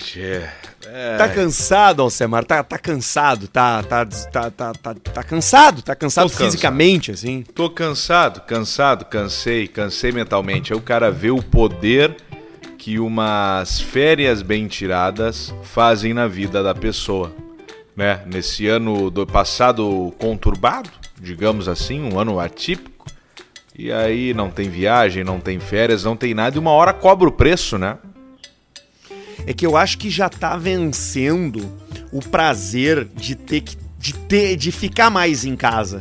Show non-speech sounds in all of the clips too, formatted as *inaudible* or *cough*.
tchê. É. Tá cansado, Alcemar? Tá, tá cansado, tá, tá, tá, tá, tá, tá cansado, tá cansado Tô cansado. fisicamente, assim. Tô cansado, cansado, cansei, cansei mentalmente. Aí o cara vê o poder que umas férias bem tiradas fazem na vida da pessoa, né? Nesse ano do passado conturbado, digamos assim, um ano atípico. E aí não tem viagem, não tem férias, não tem nada e uma hora cobra o preço, né? É que eu acho que já tá vencendo o prazer de ter que de ter de ficar mais em casa.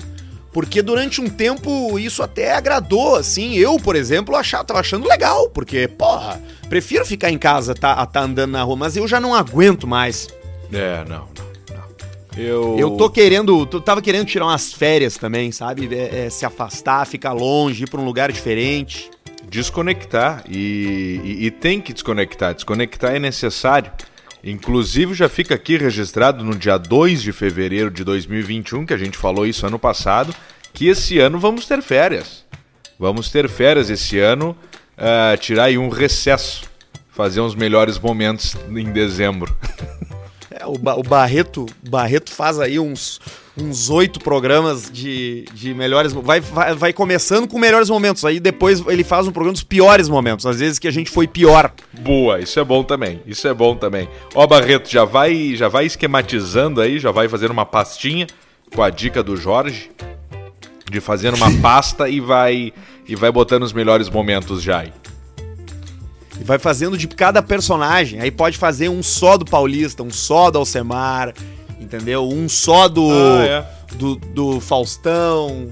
Porque durante um tempo isso até agradou, assim. Eu, por exemplo, achava, tava achando legal, porque, porra, prefiro ficar em casa tá, tá andando na rua, mas eu já não aguento mais. É, não, não, não. Eu... Eu tô querendo, tô- tava querendo tirar umas férias também, sabe? É, é, se afastar, ficar longe, ir pra um lugar diferente. Desconectar e, e- e tem que desconectar. Desconectar é necessário. Inclusive, já fica aqui registrado no dia 2 de fevereiro de 2021, que a gente falou isso ano passado, que esse ano vamos ter férias. Vamos ter férias esse ano, ah, tirar aí um recesso, fazer uns melhores momentos em dezembro. *laughs* É, o, Ba- o Barreto, Barreto faz aí uns uns oito programas de, de melhores vai, vai vai começando com melhores momentos aí depois ele faz um programa dos piores momentos às vezes que a gente foi pior Boa, isso é bom também. Isso é bom também. Ó, Barreto, já vai, já vai esquematizando aí, já vai fazendo uma pastinha com a dica do Jorge de fazer uma *laughs* pasta e vai e vai botando os melhores momentos já aí. e vai fazendo de cada personagem aí pode fazer um só do Paulista um só do Alcemar entendeu um só do Ah, é. do, do Faustão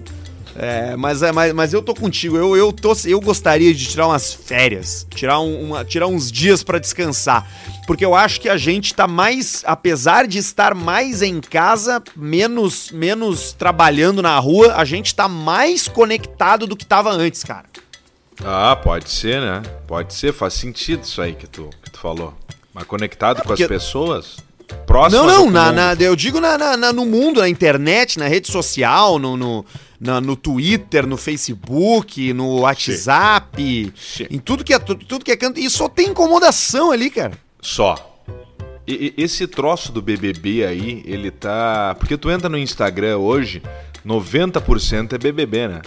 é, mas, é, mas, mas eu tô contigo. Eu, eu, tô, eu gostaria de tirar umas férias, tirar, um- uma, tirar uns dias pra descansar. Porque eu acho que a gente tá mais, apesar de estar mais em casa, menos, menos trabalhando na rua, a gente tá mais conectado do que tava antes, cara. Ah, pode ser, né? Pode ser, faz sentido isso aí que tu, que tu falou. Mas conectado com as porque- pessoas, próximas não, não, na, na- eu digo na, na- no mundo, na internet, na rede social, no, no, na- no Twitter, no Facebook, no WhatsApp, Sim. em tudo que é tudo, que é canto. E só tem incomodação ali, cara. Só. E- e- esse troço do BBB aí, ele tá. Porque tu entra no Instagram hoje, 90% é BBB, né?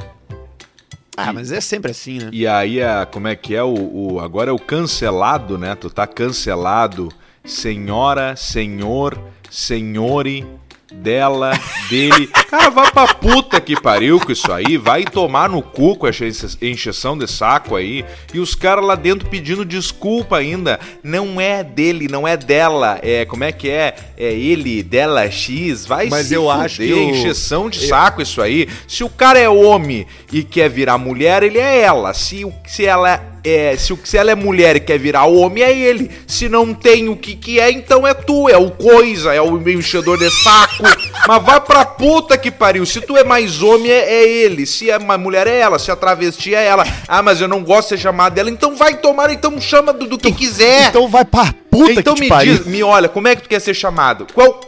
Ah, mas é sempre assim, né? E aí, a, como é que é o, o- Agora é o cancelado, né? Tu tá cancelado. Senhora, senhor, senhore, dela, dele. Cara, vai pra puta que pariu com isso aí. Vai tomar no cu com essa enche- encheção de saco aí. E os caras lá dentro pedindo desculpa ainda. Não é dele, não é dela. É, como é que é? É ele, dela, X. Vai Mas se eu fuder, acho que o- encheção de saco isso aí. Se o cara é homem e quer virar mulher, ele é ela. Se, se ela é, se, se ela é mulher e quer virar homem, é ele. Se não tem o que que é, então é tu, é o coisa, é o enchedor de saco. Mas vai pra puta que pariu. Se tu é mais homem, é, é ele. Se é uma mulher, é ela. Se é travesti, é ela. Ah, mas eu não gosto de ser chamado dela. Então vai tomar, então chama do, do que quiser. Então vai pra puta Então que me pariu. diz, me olha, como é que tu quer ser chamado? Qual,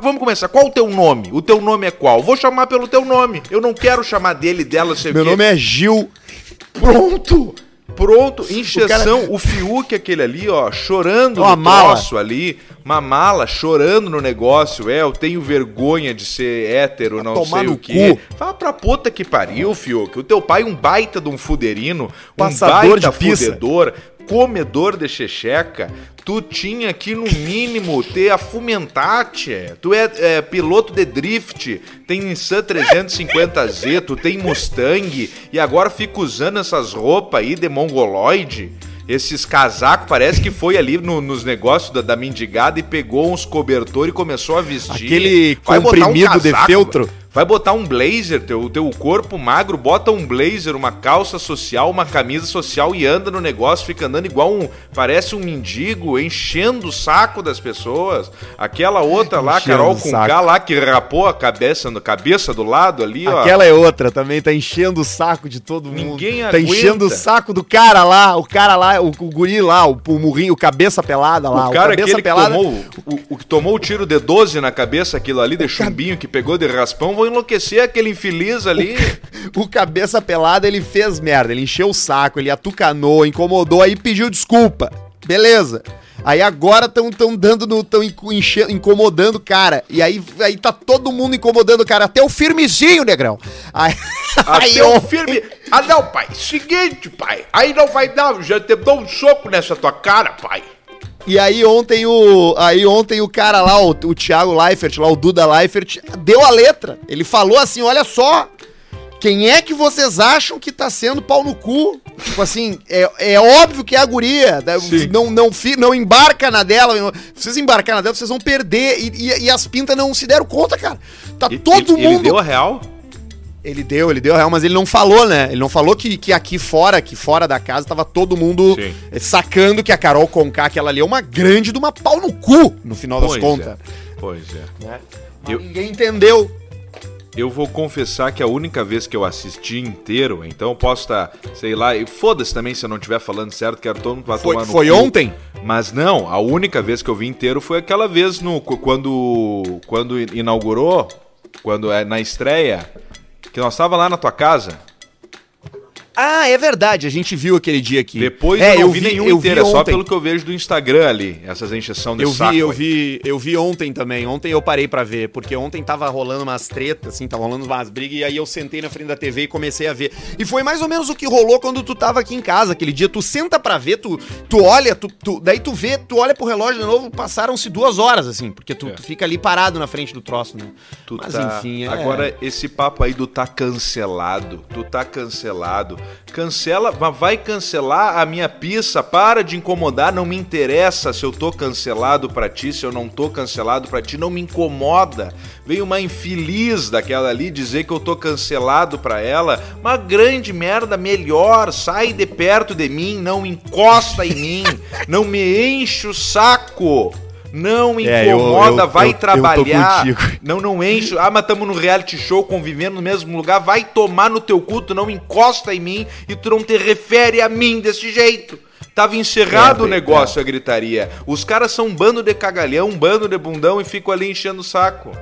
vamos começar. Qual o teu nome? O teu nome é qual? Vou chamar pelo teu nome. Eu não quero chamar dele, dela, sei Meu nome é Gil. Pronto! Pronto, encheção, cara- o, Fiuk aquele ali, ó, chorando Uma no mala. ali, uma mala, chorando no negócio, é, eu tenho vergonha de ser hétero, não sei o cu. Fala pra puta que pariu, Fiuk, o teu pai é um baita de um fuderino, Passador um baita de pizza. fudedor, comedor de checheca, tu tinha que no mínimo ter a Fumentate, tu é, é, piloto de drift, tem Nissan 350Z, tu tem Mustang e agora fica usando essas roupas aí de mongoloide. Esses casacos, parece que foi ali no- nos negócios da, da mendigada e pegou uns cobertor e começou a vestir. Aquele Vai botar um comprimido de casaco, feltro. Vai botar um blazer, teu, teu corpo magro, bota um blazer, uma calça social, uma camisa social e anda no negócio, fica andando igual um. Parece um mendigo, enchendo o saco das pessoas. Aquela outra lá, Enchendo Carol o com. K lá, que rapou a cabeça, no, cabeça do lado ali, ó. Aquela é outra também, tá enchendo o saco de todo mundo. Ninguém Tá aguenta. enchendo o saco do cara lá, o cara lá, o, o guri lá, o, o murrinho, o cabeça pelada lá. O cara cabeça aquele que tomou, o, o que tomou o tiro de 12 na cabeça, aquilo ali de chumbinho que pegou de raspão, vou enlouquecer aquele infeliz ali. *laughs* O cabeça pelada, ele fez merda, ele encheu o saco, ele atucanou, incomodou, aí pediu desculpa. Beleza. Aí agora estão tão dando no. tão incomodando o cara. E aí, aí tá todo mundo incomodando o cara. Até o firmezinho, negrão. Aí, *laughs* até aí, o firme. Ah, não, pai. Seguinte, pai. Aí não vai dar. Já te dou um soco nessa tua cara, pai. E aí ontem o. Aí ontem o cara lá, o, o Thiago Leifert, lá, o Duda Leifert, deu a letra. Ele falou assim: olha só. Quem é que vocês acham que tá sendo pau no cu? Tipo assim, é, é óbvio que é a guria. Né? Não, não, não embarca na dela. Se vocês embarcar na dela, vocês vão perder. E, e, e as pintas não se deram conta, cara. Tá e, todo mundo. Ele deu a real? Ele deu, ele deu real, mas ele não falou, né? Ele não falou que, que aqui fora, que fora da casa, tava todo mundo Sim. sacando que a Carol Conká, aquela ali, é uma grande de uma pau no cu, no final pois das contas. É. Pois é. Né? Eu... Ninguém entendeu. Eu vou confessar que a única vez que eu assisti inteiro, então eu posso estar, tá, sei lá, e foda-se também se eu não estiver falando certo, quero todo mundo vai foi, tomar no Foi cu. ontem? Mas não, a única vez que eu vi inteiro foi aquela vez no quando quando inaugurou, quando é na estreia, que nós tava lá na tua casa. Ah, é verdade, a gente viu aquele dia aqui. Depois é, eu não vi, vi nenhum inteiro, é só pelo que eu vejo do Instagram ali, essas encheção de eu saco. Vi, eu vi, eu vi ontem também. Ontem eu parei para ver, porque ontem tava rolando umas tretas, assim, tava rolando umas brigas, e aí eu sentei na frente da TV e comecei a ver. E foi mais ou menos o que rolou quando tu tava aqui em casa aquele dia. Tu senta pra ver, tu, tu olha, tu, tu daí tu vê, tu olha pro relógio de novo, passaram-se duas horas, assim, porque tu, é. tu, fica ali parado na frente do troço, né? Tu Mas tá... enfim, é... Agora, esse papo aí do tá cancelado, tu tá cancelado, cancela vai cancelar a minha pizza, para de incomodar, não me interessa se eu tô cancelado para ti, se eu não tô cancelado para ti, não me incomoda. Veio uma infeliz daquela ali dizer que eu tô cancelado para ela, uma grande merda, melhor, sai de perto de mim, não encosta em mim, não me enche o saco. Não é, incomoda, eu, eu, vai eu, trabalhar. *laughs* não, não enche. Ah, mas estamos no reality show convivendo no mesmo lugar. Vai tomar no teu culto, não encosta em mim e tu não te refere a mim desse jeito. Tava encerrado é, o negócio, é. a gritaria. Os caras são um bando de cagalhão, um bando de bundão e ficam ali enchendo o saco.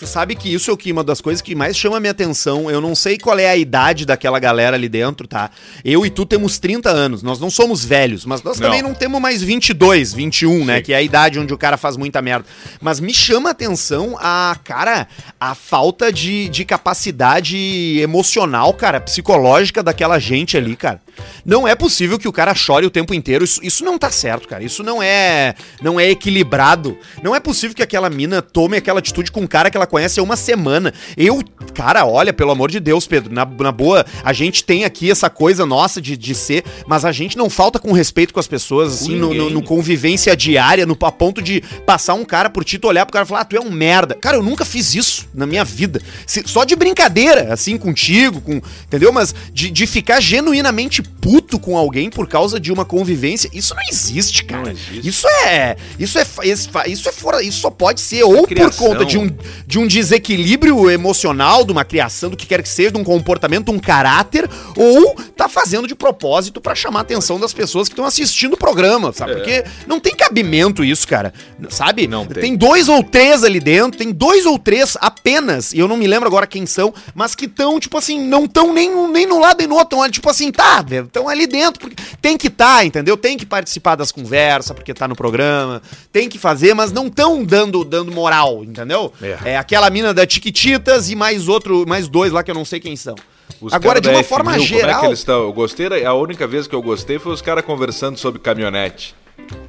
Tu sabe que isso é o que uma das coisas que mais chama a minha atenção. Eu não sei qual é a idade daquela galera ali dentro, tá? Eu e tu temos 30 anos. Nós não somos velhos, mas nós não. também não temos mais 22, 21, né? Sim. né? Que é a idade onde o cara faz muita merda. Mas me chama a atenção a, cara, a falta de, de capacidade emocional, cara, psicológica daquela gente ali, cara. Não é possível que o cara chore o tempo inteiro. Isso, isso não tá certo, cara. Isso não é, não é equilibrado. Não é possível que aquela mina tome aquela atitude com um cara que ela conhece há uma semana. Eu, cara, olha, pelo amor de Deus, Pedro, na, na boa, a gente tem aqui essa coisa nossa de, de ser, mas a gente não falta com respeito com as pessoas, assim, no, no, no, convivência diária, no a ponto de passar um cara por ti, tu olhar pro cara e falar, ah, tu é um merda. Cara, eu nunca fiz isso na minha vida. Se, só de brincadeira, assim, contigo, com. Entendeu? Mas de, de ficar genuinamente puto com alguém por causa de uma convivência, isso não existe, cara. Não existe. Isso é. Isso é. Isso é fora. Isso só pode ser ou por conta de um, de um desequilíbrio emocional, de uma criação, do que quer que seja, de um comportamento, um caráter, ou tá fazendo de propósito para chamar a atenção das pessoas que estão assistindo o programa, sabe? É. Porque não tem cabimento isso, cara. Sabe? Não tem. tem dois ou três ali dentro, tem dois ou três apenas, e eu não me lembro agora quem são, mas que estão, tipo assim, não estão nem, nem no lado nem no outro, estão tipo assim, tá, estão ali dentro, porque tem que estar, tá, entendeu? Tem que participar das conversas, porque tá no programa, tem que fazer, mas não estão dando, dando moral, entendeu? É. é aquela mina da Tiquititas e mais outro, mais dois lá que eu não sei quem são. Os Agora, de uma forma F1000, geral. Como é que eles estão? Eu gostei, a única vez que eu gostei foi os caras conversando sobre caminhonete.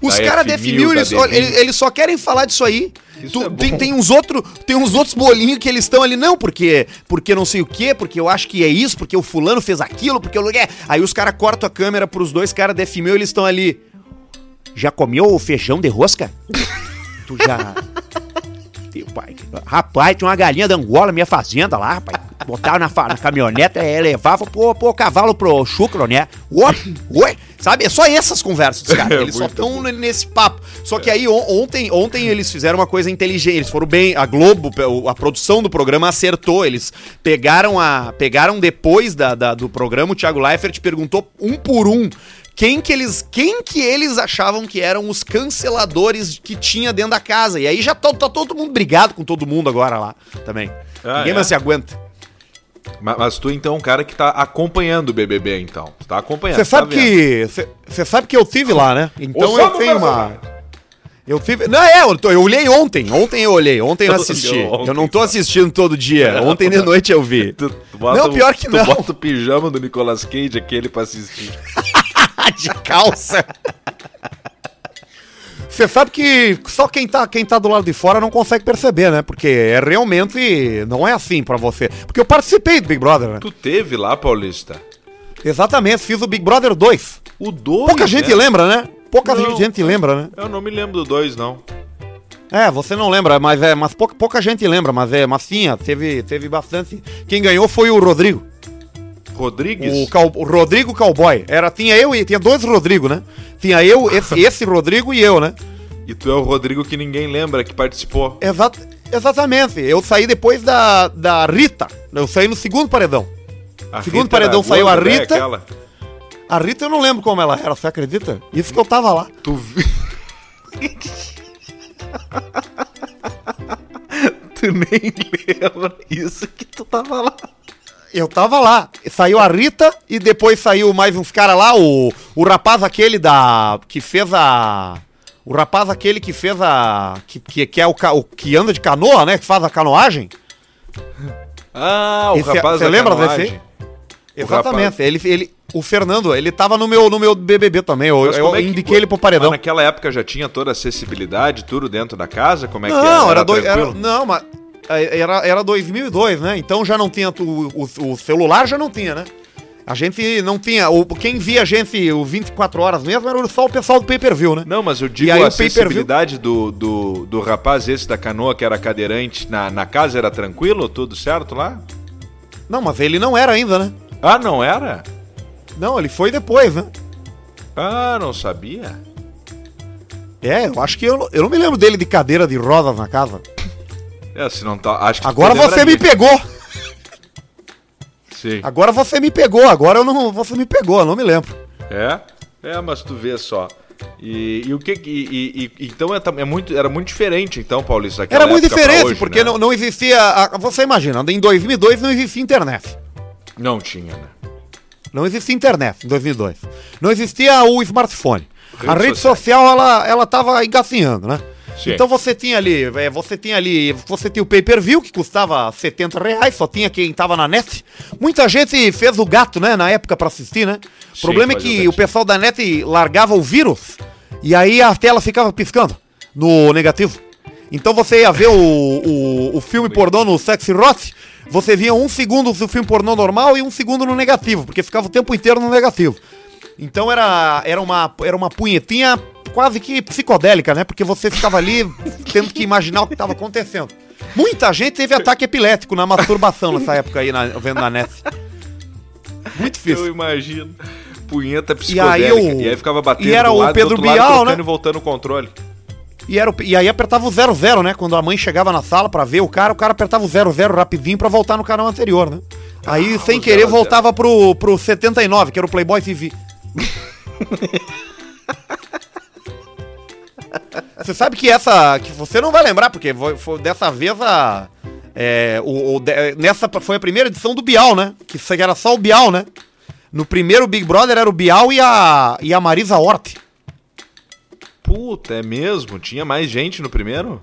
Os caras F1000, eles, eles, eles, só querem falar disso aí. Tu, é tem, tem, uns outro, tem uns outros bolinhos que eles estão ali, não, porque porque não sei o quê, porque eu acho que é isso, porque o fulano fez aquilo, porque eu. É. Aí os caras cortam a câmera pros dois caras da F1000 eles estão ali. Já comeu o feijão de rosca? tu já. *laughs* Teu pai. Rapaz, tinha uma galinha da Angola, minha fazenda lá, rapaz. Botava na, na caminhonete, é, levava pro, pro cavalo pro chucro, né? Oi, oi. Sabe? É só essas conversas *laughs* dos caras. Eles só estão nesse papo. Só que aí ontem, ontem eles fizeram uma coisa inteligente. Eles foram bem. A Globo, a produção do programa acertou. Eles pegaram a. Pegaram depois da, da do programa, o Thiago Leifert perguntou um por um quem que eles quem que eles achavam que eram os canceladores que tinha dentro da casa. E aí já tá, tá todo mundo brigado com todo mundo agora lá também. Ah, Ninguém é? mais se aguenta. Mas, mas, tu então é um cara que tá acompanhando o BBB então. Tá acompanhando. Você sabe tá que você sabe que eu tive lá, né? Então eu tenho uma Eu tive. Não, é, eu, tô- eu olhei ontem. Ontem eu olhei. Ontem eu Tu assisti. ontem, eu não tô assistindo todo dia. *laughs* Ontem de noite eu vi. Tu, tu bota Não, o- pior que tu não. bota o pijama do Nicolas Cage, aquele pra assistir. *laughs* de calça. Você sabe que só quem tá, quem tá do lado de fora não consegue perceber, né? Porque é realmente. Não é assim pra você. Porque eu participei do Big Brother, né? Tu teve lá, Paulista? Exatamente, fiz o Big Brother 2. O 2, Pouca gente né? lembra, né? Pouca Não. gente lembra, né? Eu não me lembro do 2, não. É, você não lembra, mas é, mas pouca, pouca gente lembra, mas é, mas sim, teve, teve bastante. Quem ganhou foi o Rodrigo. Rodrigues? O, Cal- o Rodrigo Cowboy. Era, tinha eu e tinha dois Rodrigo, né? Tinha eu, esse, *laughs* esse Rodrigo e eu, né? E tu é o Rodrigo que ninguém lembra, que participou. Exat, exatamente. Eu saí depois da, da Rita. Eu saí no segundo paredão. A Segundo Rita paredão saiu a né, Rita. aquela? A Rita eu não lembro como ela era, você acredita? Isso que eu tava lá. Tu vi... *laughs* tu nem lembra isso que tu tava lá. Eu tava lá. Saiu a Rita e depois saiu mais uns caras lá. O, o rapaz aquele da. que fez a. O rapaz aquele que fez a. que, que, que é o, ca- o que anda de canoa, né? Que faz a canoagem. Ah, o Esse- rapaz você lembra canoagem. desse? Exatamente. rapaz. Ele, ele, o Fernando, ele tava no meu, no meu BBB também. Eu, Mas eu é que- indiquei ele pro paredão. Mas naquela época já tinha toda a acessibilidade, tudo dentro da casa? Como é que Não, era? era, dois, era? Não, mas. É, Era, era 2002, né? Então já não tinha. tu- O, o celular já não tinha, né? A gente não tinha. O, quem via a gente o 24 horas mesmo era só o pessoal do pay per view, né? Não, mas eu digo aí a o pay-per-view- acessibilidade do, do, do rapaz esse da canoa que era cadeirante na, na casa era tranquilo? Tudo certo lá? Não, mas ele não era ainda, né? Ah, não era? Não, ele foi depois, né? Ah, não sabia. É, eu acho que eu, eu não me lembro dele de cadeira de rodas na casa. É, se não tá. Acho que Agora você me pegou! Sim. Agora você me pegou, agora eu não. Você me pegou, eu não me lembro. É? É, mas tu vê só. E, e o que. E, e- então é, é muito, era muito diferente, então, Paulista. Era muito diferente, hoje, porque né? não, não existia. a- você imagina, em 2002 não existia internet. Não tinha, né? Não existia internet em 2002. Não existia o smartphone. a Redes rede social, ela, ela tava engatinhando, né? Sim. Então você tinha ali, é, você tinha ali, você tinha o pay-per-view que custava 70 reais, só tinha quem tava na net. Muita gente fez o gato, né, na época pra assistir, né? O problema é que o pessoal da net largava o vírus e aí a tela ficava piscando no negativo. Então você ia ver o, o, o filme pornô no Sexy Rot, você via um segundo do filme pornô normal e um segundo no negativo, porque ficava o tempo inteiro no negativo. Então era, era, uma, era uma punhetinha quase que psicodélica, né? Porque você ficava ali tendo que imaginar o que estava acontecendo. Muita gente teve ataque epilético na masturbação nessa época aí, na, vendo na net. Muito Eu difícil. imagino. Punheta aí psicodélica. o- E aí, ficava batendo e era o lado, do Pedro Bial, né? e voltando o controle. E, era, o- e aí apertava o 00, né? Quando a mãe chegava na sala pra ver o cara, o cara apertava o 00 rapidinho pra voltar no canal anterior, né? Aí, Ah, sem querer, 00. voltava pro, pro 79, que era o Playboy TV. *laughs* você sabe que essa. que você não vai lembrar, porque foi, dessa vez a. é, o, o- de- nessa foi a primeira edição do Bial, né? Que isso era só o Bial, né? No primeiro Big Brother era o Bial e a, e a Marisa Hort. Puta, é mesmo? Tinha mais gente no primeiro?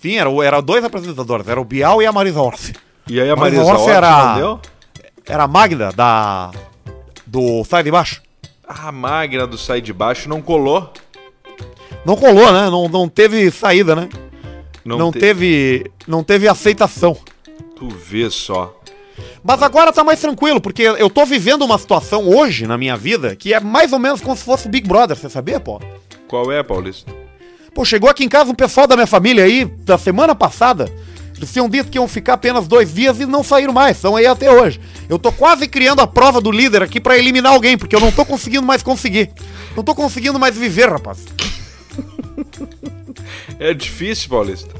Sim, era, era dois apresentadores, era o Bial e a Marisa Hort. E aí a Marisa a Orce Hort era-? Era a Magda, da. Do Sai de Baixo. A máquina do Sai de Baixo não colou. Não colou, né? Não, não teve saída, né? Não, Não, te- teve. Não teve aceitação. Tu vê só. Mas agora tá mais tranquilo, porque eu tô vivendo uma situação hoje na minha vida que é mais ou menos como se fosse Big Brother, você sabia, pô? Qual é, Paulista? Pô, chegou aqui em casa um pessoal da minha família aí, da semana passada. Eles tinham dito que iam ficar apenas dois dias e não saíram mais, estão aí até hoje. Eu tô quase criando a prova do líder aqui pra eliminar alguém, porque eu não tô conseguindo mais conseguir. Não tô conseguindo mais viver, rapaz. É difícil, Paulista.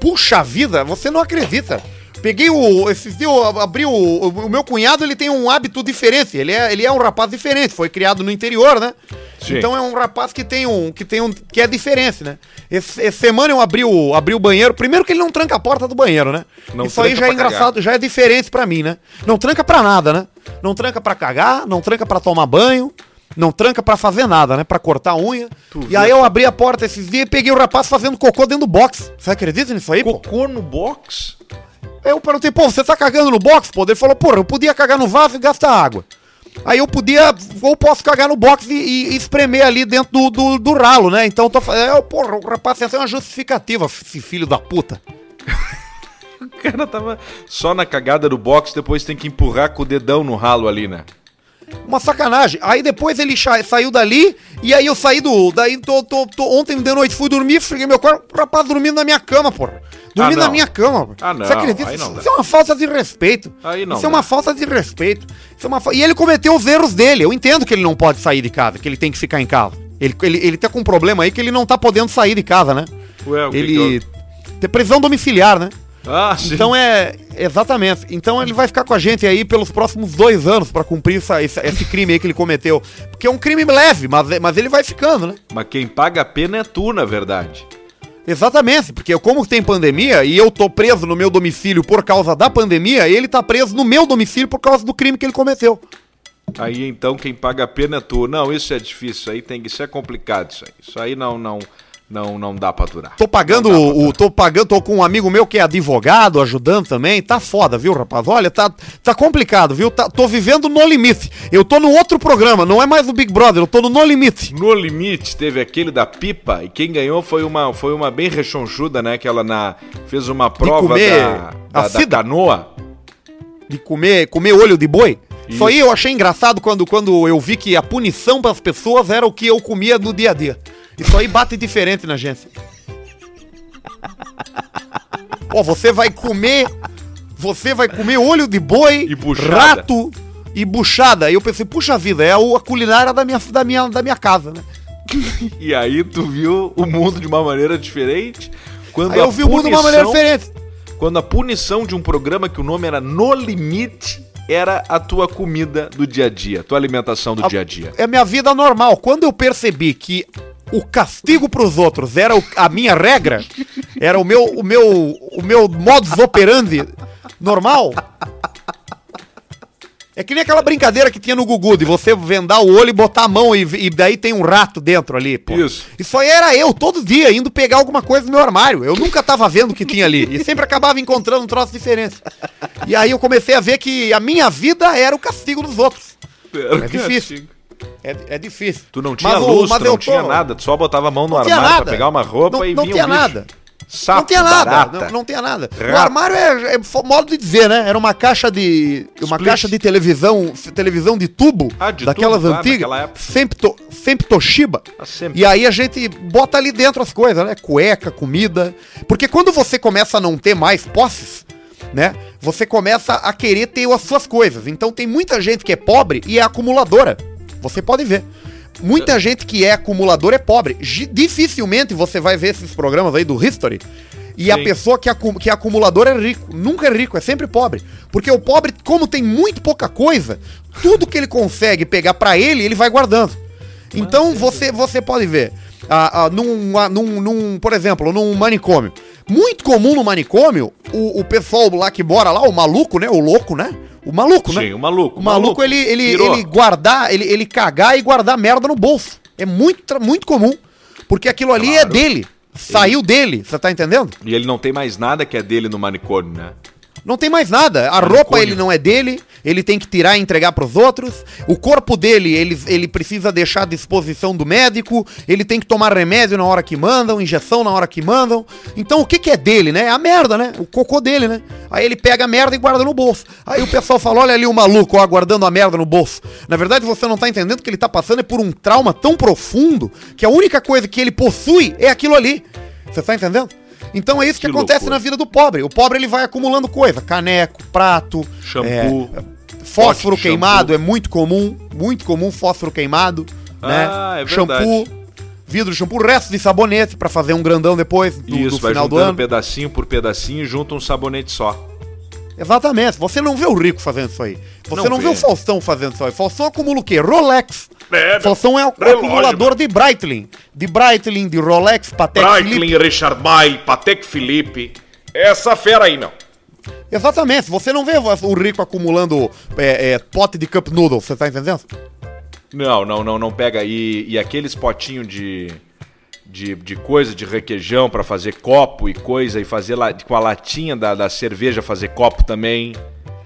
Puxa vida, você não acredita. Peguei o. Esses dias eu abri o. O meu cunhado ele tem um hábito diferente. Ele é, ele é um rapaz diferente. Foi criado no interior, né? Sim. Então é um rapaz que tem um. que tem um. que é diferente, né? Esse, essa semana eu abri o, abri o banheiro. Primeiro que ele não tranca a porta do banheiro, né? Não Isso aí já é pra cagar. engraçado, já é diferente pra mim, né? Não tranca pra nada, né? Não tranca pra cagar, não tranca pra tomar banho. não tranca pra fazer nada, né? Pra cortar a unha. Tu e vê. aí eu abri a porta esses dias e peguei o rapaz fazendo cocô dentro do box. Você acredita nisso aí, pô? Cocô no box? Eu perguntei, pô, você tá cagando no box, pô? Ele falou, pô, eu podia cagar no vaso e gastar água. Aí eu podia, ou posso cagar no box e, e- espremer ali dentro do, do, do ralo, né? Então tô. É, porra, o rapaz, essa é uma justificativa, esse filho da puta. *laughs* O cara tava só na cagada do box, depois tem que empurrar com o dedão no ralo ali, né? Uma sacanagem. Aí depois ele saiu dali, e aí eu saí do. Daí tô, tô, tô- ontem de noite fui dormir, cheguei meu quarto, rapaz dormindo na minha cama, porra. Dormindo Ah, na minha cama, porra. Ah, não, Você acredita? não isso é uma falta de respeito. Aí não Isso é dá. uma falta de respeito. Isso é uma fa- E ele cometeu os erros dele. Eu entendo que ele não pode sair de casa, que ele tem que ficar em casa. Ele, ele, ele tá com um problema aí que ele não tá podendo sair de casa, né? Ué, o que que ele. houve? Tem prisão domiciliar, né? Ah. Então é. Exatamente. Então ele vai ficar com a gente aí pelos próximos dois anos pra cumprir essa- esse, esse crime aí que ele cometeu. Porque é um crime leve, mas, mas ele vai ficando, né? Mas quem paga a pena é tu, na verdade. Exatamente, porque como tem pandemia e eu tô preso no meu domicílio por causa da pandemia, ele tá preso no meu domicílio por causa do crime que ele cometeu. Aí então quem paga a pena é tu. Não, isso é difícil, aí tem que isso é complicado isso aí. Isso aí não não não não dá pra durar. Tô pagando o. Tô pagando, tô com um amigo meu que é advogado, ajudando também. Tá foda, viu, rapaz? Olha, tá, tá complicado, viu? Tá- tô vivendo no limite. Eu tô no outro programa, não é mais o Big Brother, eu tô no No Limite. No limite teve aquele da pipa e quem ganhou foi uma foi uma bem rechonchuda, né? Que ela na fez uma prova comer da, a da, da canoa. De comer, comer olho de boi. Isso. Isso. aí eu achei engraçado quando, quando eu vi que a punição para as pessoas era o que eu comia no dia a dia. Isso aí bate diferente na gente. *laughs* Ó, você vai comer. Você vai comer olho de boi, E buchada. rato e buchada. Aí eu pensei, puxa vida, é a culinária da minha, da minha, da minha casa, né? *laughs* E aí tu viu o mundo de uma maneira diferente. Quando Aí eu vi o mundo de uma maneira diferente. Quando a punição de um programa que o nome era No Limite era a tua comida do dia a dia, tua alimentação do A- dia a dia. É minha vida normal. Quando eu percebi que o castigo pros outros era o- a minha regra, era o meu, o meu, o meu modus operandi normal. É que nem aquela brincadeira que tinha no Gugu, de você vendar o olho e botar a mão e, e daí tem um rato dentro ali, pô. Isso. Isso aí era eu, todo dia, indo pegar alguma coisa no meu armário. Eu nunca tava vendo o que tinha ali. E sempre acabava encontrando um troço diferente. E aí eu comecei a ver que a minha vida era o castigo dos outros. É difícil. É, é difícil. Tu não tinha Mas o- luz, mas tu não tô- tinha nada, tu só botava a mão no armário nada. pra pegar uma roupa não, e não vinha tinha um nada. Sapo, não tinha nada. Não, não tinha nada. O Rato. armário é, é modo de dizer, né? Era uma caixa de. Uma Split. caixa de televisão. Televisão de tubo. Ah, de daquelas tubo, claro, antigas. sempre, to, sempre Toshiba. Ah, sempre. E aí a gente bota ali dentro as coisas, né? Cueca, comida. Porque quando você começa a não ter mais posses, né? Você começa a querer ter as suas coisas. Então tem muita gente que é pobre e é acumuladora. Você pode ver. Muita gente que é acumulador é pobre. Dificilmente você vai ver esses programas aí do History. E a Sim. pessoa que, acu que é acumulador é rico. Nunca é rico, é sempre pobre. Porque o pobre, como tem muito pouca coisa, tudo que ele consegue pegar pra ele, ele vai guardando. Então você, você pode ver, ah, ah, num, ah, num, num, por exemplo, num manicômio. Muito comum no manicômio, o, o pessoal lá que mora lá, o maluco, né? O louco, né? O maluco, né? Sim, o maluco. O maluco, ele, ele, Pirou. ele guardar, ele, ele cagar e guardar merda no bolso. É muito, muito comum. Porque aquilo ali é Claro. dele. Saiu dele, você tá entendendo? E ele não tem mais nada que é dele no manicômio, né? Não tem mais nada. A Manicômio. roupa ele não é dele, ele tem que tirar e entregar pros outros. O corpo dele, ele, ele precisa deixar à disposição do médico, ele tem que tomar remédio na hora que mandam, injeção na hora que mandam. Então o que que é dele, né? É a merda, né? O cocô dele, né? Aí ele pega a merda e guarda no bolso. Aí o pessoal fala, olha ali o maluco, ó, guardando a merda no bolso. Na verdade você não tá entendendo que ele tá passando é por um trauma tão profundo que a única coisa que ele possui é aquilo ali. Você tá entendendo? Então é isso que, Que acontece loucura. na vida do pobre. O pobre ele vai acumulando coisa, caneco, prato, Shampoo. é, fósforo queimado é muito comum, muito comum fósforo queimado, Ah, né? é shampoo, vidro shampoo, resto de sabonete pra fazer um grandão depois do, Isso, do vai final do ano. pedacinho por pedacinho e junta um sabonete só. Exatamente. Você não vê o rico fazendo isso aí. Você não, Não vê. vê. o Faustão fazendo isso aí. Faustão acumula o quê? Rolex. É, Faustão é o relógio, acumulador de Breitling. De Breitling, de Rolex, Patek Philippe. Breitling, Richard Mille, Patek Philippe. Essa fera aí, não. Exatamente. Você não vê o rico acumulando é, é, pote de cup noodles, você tá entendendo? Não, não, não, não pega. E, e aqueles potinhos de, de, de coisa, de requeijão pra fazer copo e coisa, e fazer la, com a latinha da, da cerveja fazer copo também.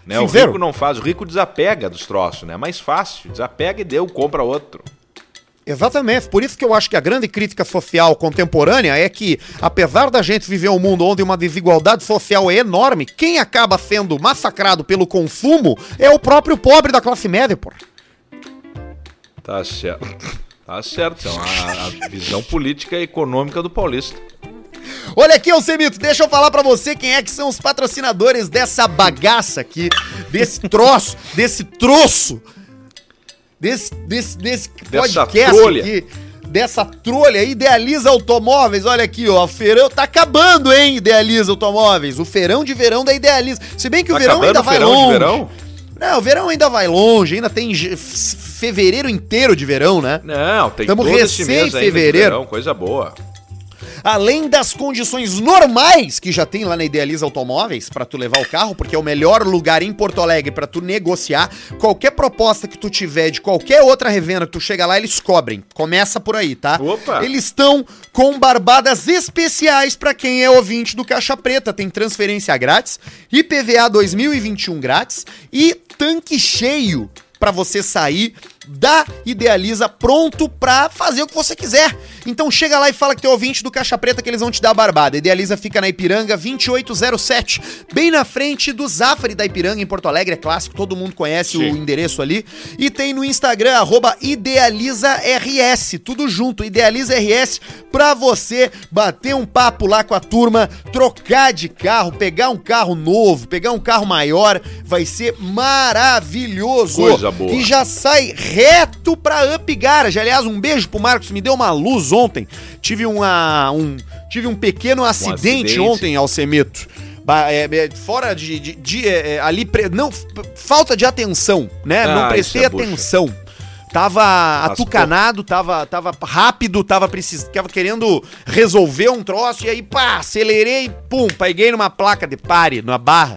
Né? O rico não faz, o rico desapega dos troços, né? É mais fácil, desapega e deu, compra outro. Exatamente. Por isso que eu acho que a grande crítica social contemporânea é que, apesar da gente viver um mundo onde uma desigualdade social é enorme, quem acaba sendo massacrado pelo consumo é o próprio pobre da classe média, pô. Tá certo. Tá certo, é uma, a visão política e econômica do paulista. Olha aqui, Alcemito, deixa eu falar pra você quem é que são os patrocinadores dessa bagaça aqui, desse *laughs* troço, desse troço, desse, desse, desse Dessa podcast trolha. aqui, dessa trolha, Idealiza Automóveis, olha aqui, ó, o feirão tá acabando, hein, Idealiza Automóveis, o feirão de verão da Idealiza, se bem que Tá o verão ainda o vai verão de longe. verão? Não, o verão ainda vai longe, ainda tem fevereiro inteiro de verão, né? Não, tem Tamo todo esse recém mês ainda de fevereiro. verão, coisa boa. Além das condições normais que já tem lá na Idealiza Automóveis para tu levar o carro, porque é o melhor lugar em Porto Alegre para tu negociar. Qualquer proposta que tu tiver de qualquer outra revenda que tu chega lá, eles cobrem. Começa por aí, tá? Opa! Eles estão com barbadas especiais para quem é ouvinte do Caixa Preta. Tem transferência grátis, IPVA 2021 grátis e tanque cheio para você sair da Idealiza pronto pra fazer o que você quiser. Então chega lá e fala que tem ouvinte do Caixa Preta que eles vão te dar a barbada. Idealiza fica na Ipiranga 2807, bem na frente do Zafari da Ipiranga em Porto Alegre, é clássico, todo mundo conhece Sim. o endereço ali. E tem no Instagram arroba IdealizaRS, tudo junto, IdealizaRS pra você bater um papo lá com a turma, trocar de carro, pegar um carro novo, pegar um carro maior, vai ser maravilhoso. Coisa boa. E já sai reto pra Up Garage. Aliás, um beijo pro Marcos, me deu uma luz ontem. Tive uma, um, tive um pequeno acidente, acidente. ontem, Alcemito. Ba- é, é, fora de, de- de, é, é, ali, pre- não, falta de atenção, né? não Ah, prestei isso é bucha. atenção. Tava Raspou. atucanado, tava, tava rápido, tava, precis... tava querendo resolver um troço, e aí, pá, acelerei, pum, peguei numa placa de pare, numa barra.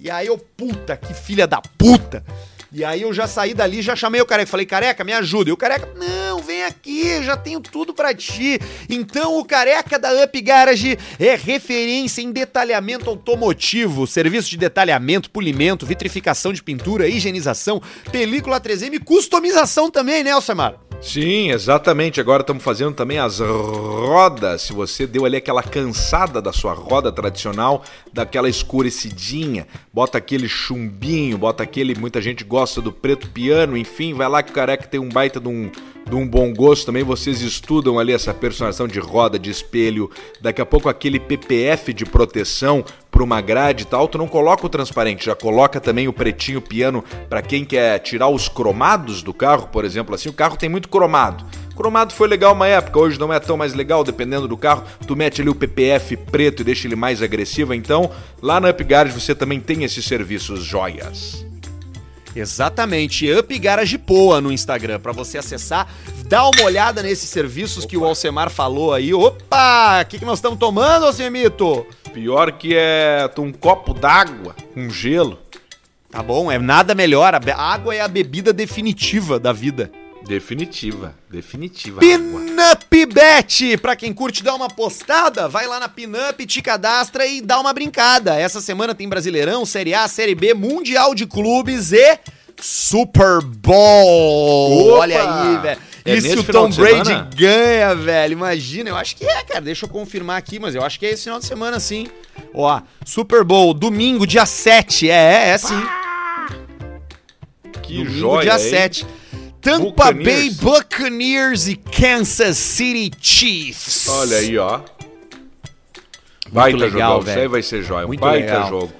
E aí eu, puta, que filha da puta. E aí eu já saí dali, já chamei o careca, falei, careca, me ajuda. E o careca, não, vem aqui, já tenho tudo pra ti. Então o careca da Up Garage é referência em detalhamento automotivo, serviço de detalhamento, polimento, vitrificação de pintura, higienização, película 3M e customização também, né, Alcemar? Sim, exatamente. Agora estamos fazendo também as rodas. Se você deu ali aquela cansada da sua roda tradicional, daquela escurecidinha, bota aquele chumbinho, bota aquele. Muita gente gosta do preto piano, enfim, vai lá que o careca tem um baita de um, de um bom gosto também. Vocês estudam ali essa personalização de roda, de espelho, daqui a pouco aquele PPF de proteção para uma grade e tal, tu não coloca o transparente, já coloca também o pretinho piano para quem quer tirar os cromados do carro, por exemplo, assim, o carro tem muito cromado. Cromado foi legal uma época, hoje não é tão mais legal, dependendo do carro. Tu mete ali o PPF preto e deixa ele mais agressivo. Então, lá na UpGuard você também tem esses serviços joias. Exatamente, Up Garage Poa no Instagram, pra você acessar, dá uma olhada nesses serviços que o Alcemar falou aí. Opa, o que, que nós estamos tomando, Alcemito? Pior que é um copo d'água com gelo. Tá bom, é nada melhor, a água é a bebida definitiva da vida. Definitiva, definitiva. Pinup Bet, pra quem curte dar uma postada, vai lá na Pinup, te cadastra e dá uma brincada. Essa semana tem Brasileirão, Série A, Série B, Mundial de Clubes e Super Bowl. Opa! Olha aí, velho. É e se o Tom Brady ganha, velho? Imagina, eu acho que é, cara. Deixa eu confirmar aqui, mas eu acho que é esse final de semana sim. Ó, Super Bowl, domingo, dia 7. É, é, é sim. Que Domingo, joia, dia hein? 7. Tampa Bay Buccaneers. Buccaneers e Kansas City Chiefs. Olha aí, ó. Baita legal, jogão, isso aí vai ser joia. Um Muito baita legal. jogo.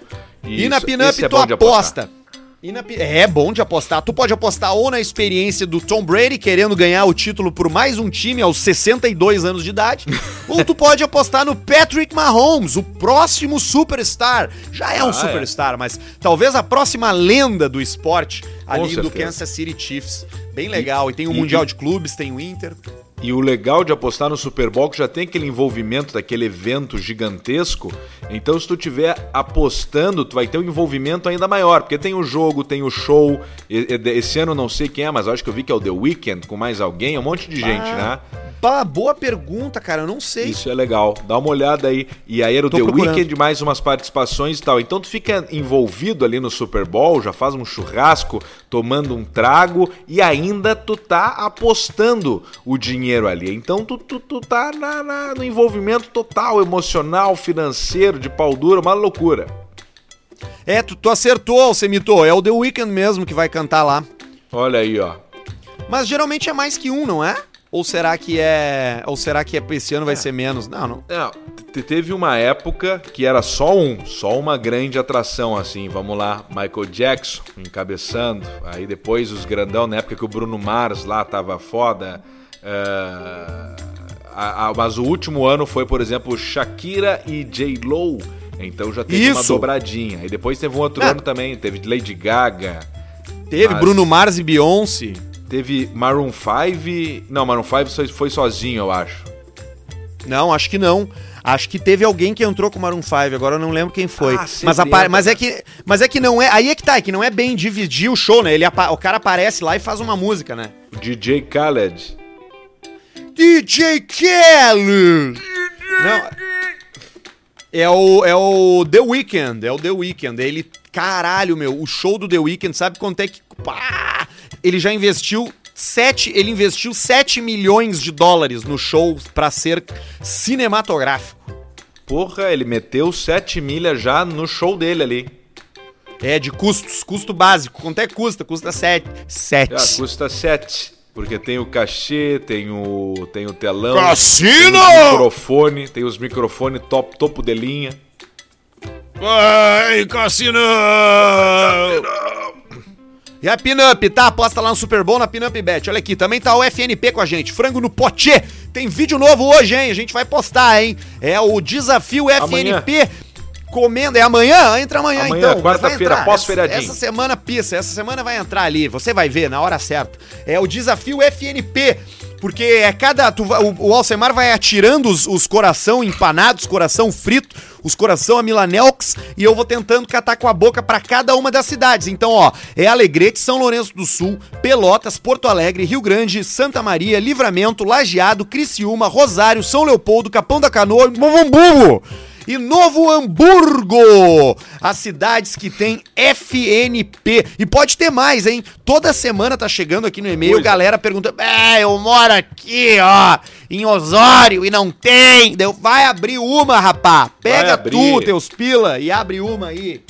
E na Isso, Pinup é tu aposta. E na é bom de apostar. Tu pode apostar ou na experiência do Tom Brady querendo ganhar o título por mais um time aos 62 anos de idade, *laughs* ou tu pode apostar no Patrick Mahomes, o próximo superstar. Já é um Ah, superstar, mas talvez a próxima lenda do esporte ali do. Kansas City Chiefs. Bem legal. E tem o e- Mundial e- de Clubes, tem o Inter. E o legal de apostar no Super Bowl é que já tem aquele envolvimento daquele evento gigantesco. Então, se tu tiver apostando, tu vai ter um envolvimento ainda maior, porque tem o jogo, tem o show. Esse ano não sei quem é, mas acho que eu vi que é o The Weeknd com mais alguém, um monte de gente, né? Pá, boa pergunta, cara, eu não sei. Isso é legal. Dá uma olhada aí. E aí era o Tô The procurando. Weeknd, mais umas participações e tal. Então tu fica envolvido ali no Super Bowl, já faz um churrasco, tomando um trago e ainda tu tá apostando o dinheiro ali. Então tu, tu, tu tá na, na, no envolvimento total, emocional, financeiro, de pau dura, uma loucura. É, tu, tu acertou, Semito. É o The Weeknd mesmo que vai cantar lá. Olha aí, ó. Mas geralmente é mais que um, não é? Ou será que é. Ou será que é, esse ano vai é. ser menos? Não, não. Não, teve uma época que era só um, só uma grande atração, assim. Vamos lá, Michael Jackson encabeçando. Aí depois os grandão, na época que o Bruno Mars lá tava foda. Uh, a, a, mas o último ano foi, por exemplo, Shakira e J. Lo. Então já teve Isso. uma dobradinha. E depois teve um outro ah. ano também, teve Lady Gaga. Teve mas... Bruno Mars e Beyoncé. Teve Maroon 5. Não, Maroon 5 foi sozinho, eu acho. Não, acho que não. Acho que teve alguém que entrou com o Maroon 5, agora eu não lembro quem foi. Ah, mas, a, mas, é que, mas é que não é. Aí é que tá, é que não é bem dividir o show, né? Ele, o cara aparece lá e faz uma música, né? DJ Khaled. DJ Khaled! Não. É o, é o The Weeknd, é o The Weeknd. Ele, caralho, meu, o show do The Weeknd, sabe quanto é que. Pá, ele já investiu 7, ele investiu 7 milhões de dólares no show para ser cinematográfico. Porra, ele meteu 7 milhas já no show dele ali. É, de custos, custo básico. Quanto é que custa? Custa 7. 7. Ah, custa 7. Porque tem o cachê, tem o, tem o telão. Cassino! Tem o microfone, tem os microfones top, topo de linha. Vai, cassino! cassino! E a Pinup, tá? Aposta lá no Super Bowl na Pinup Bet. Olha aqui, também tá o FNP com a gente. Frango no potê. Tem vídeo novo hoje, hein? A gente vai postar, hein? É o desafio FNP. Amanhã. Comenda, é amanhã? Entra amanhã, amanhã então. quarta-feira, pós-feriadinho. Essa, essa semana pissa, essa semana vai entrar ali. Você vai ver na hora certa. É o desafio FNP. Porque é cada. Tu, o, o Alcemar vai atirando os, os coração empanados, coração frito, os coração a Milanelx, e eu vou tentando catar com a boca para cada uma das cidades. Então, ó, é Alegrete, São Lourenço do Sul, Pelotas, Porto Alegre, Rio Grande, Santa Maria, Livramento, Lajeado, Criciúma, Rosário, São Leopoldo, Capão da Canoa Muvumbugo e Novo Hamburgo, as cidades que tem FNP. E pode ter mais, hein? Toda semana tá chegando aqui no e-mail, galera pergunta: É, eu moro aqui, ó, em Osório e não tem. Deu, vai abrir uma, rapá. Pega tu, teus pila, e abre uma aí.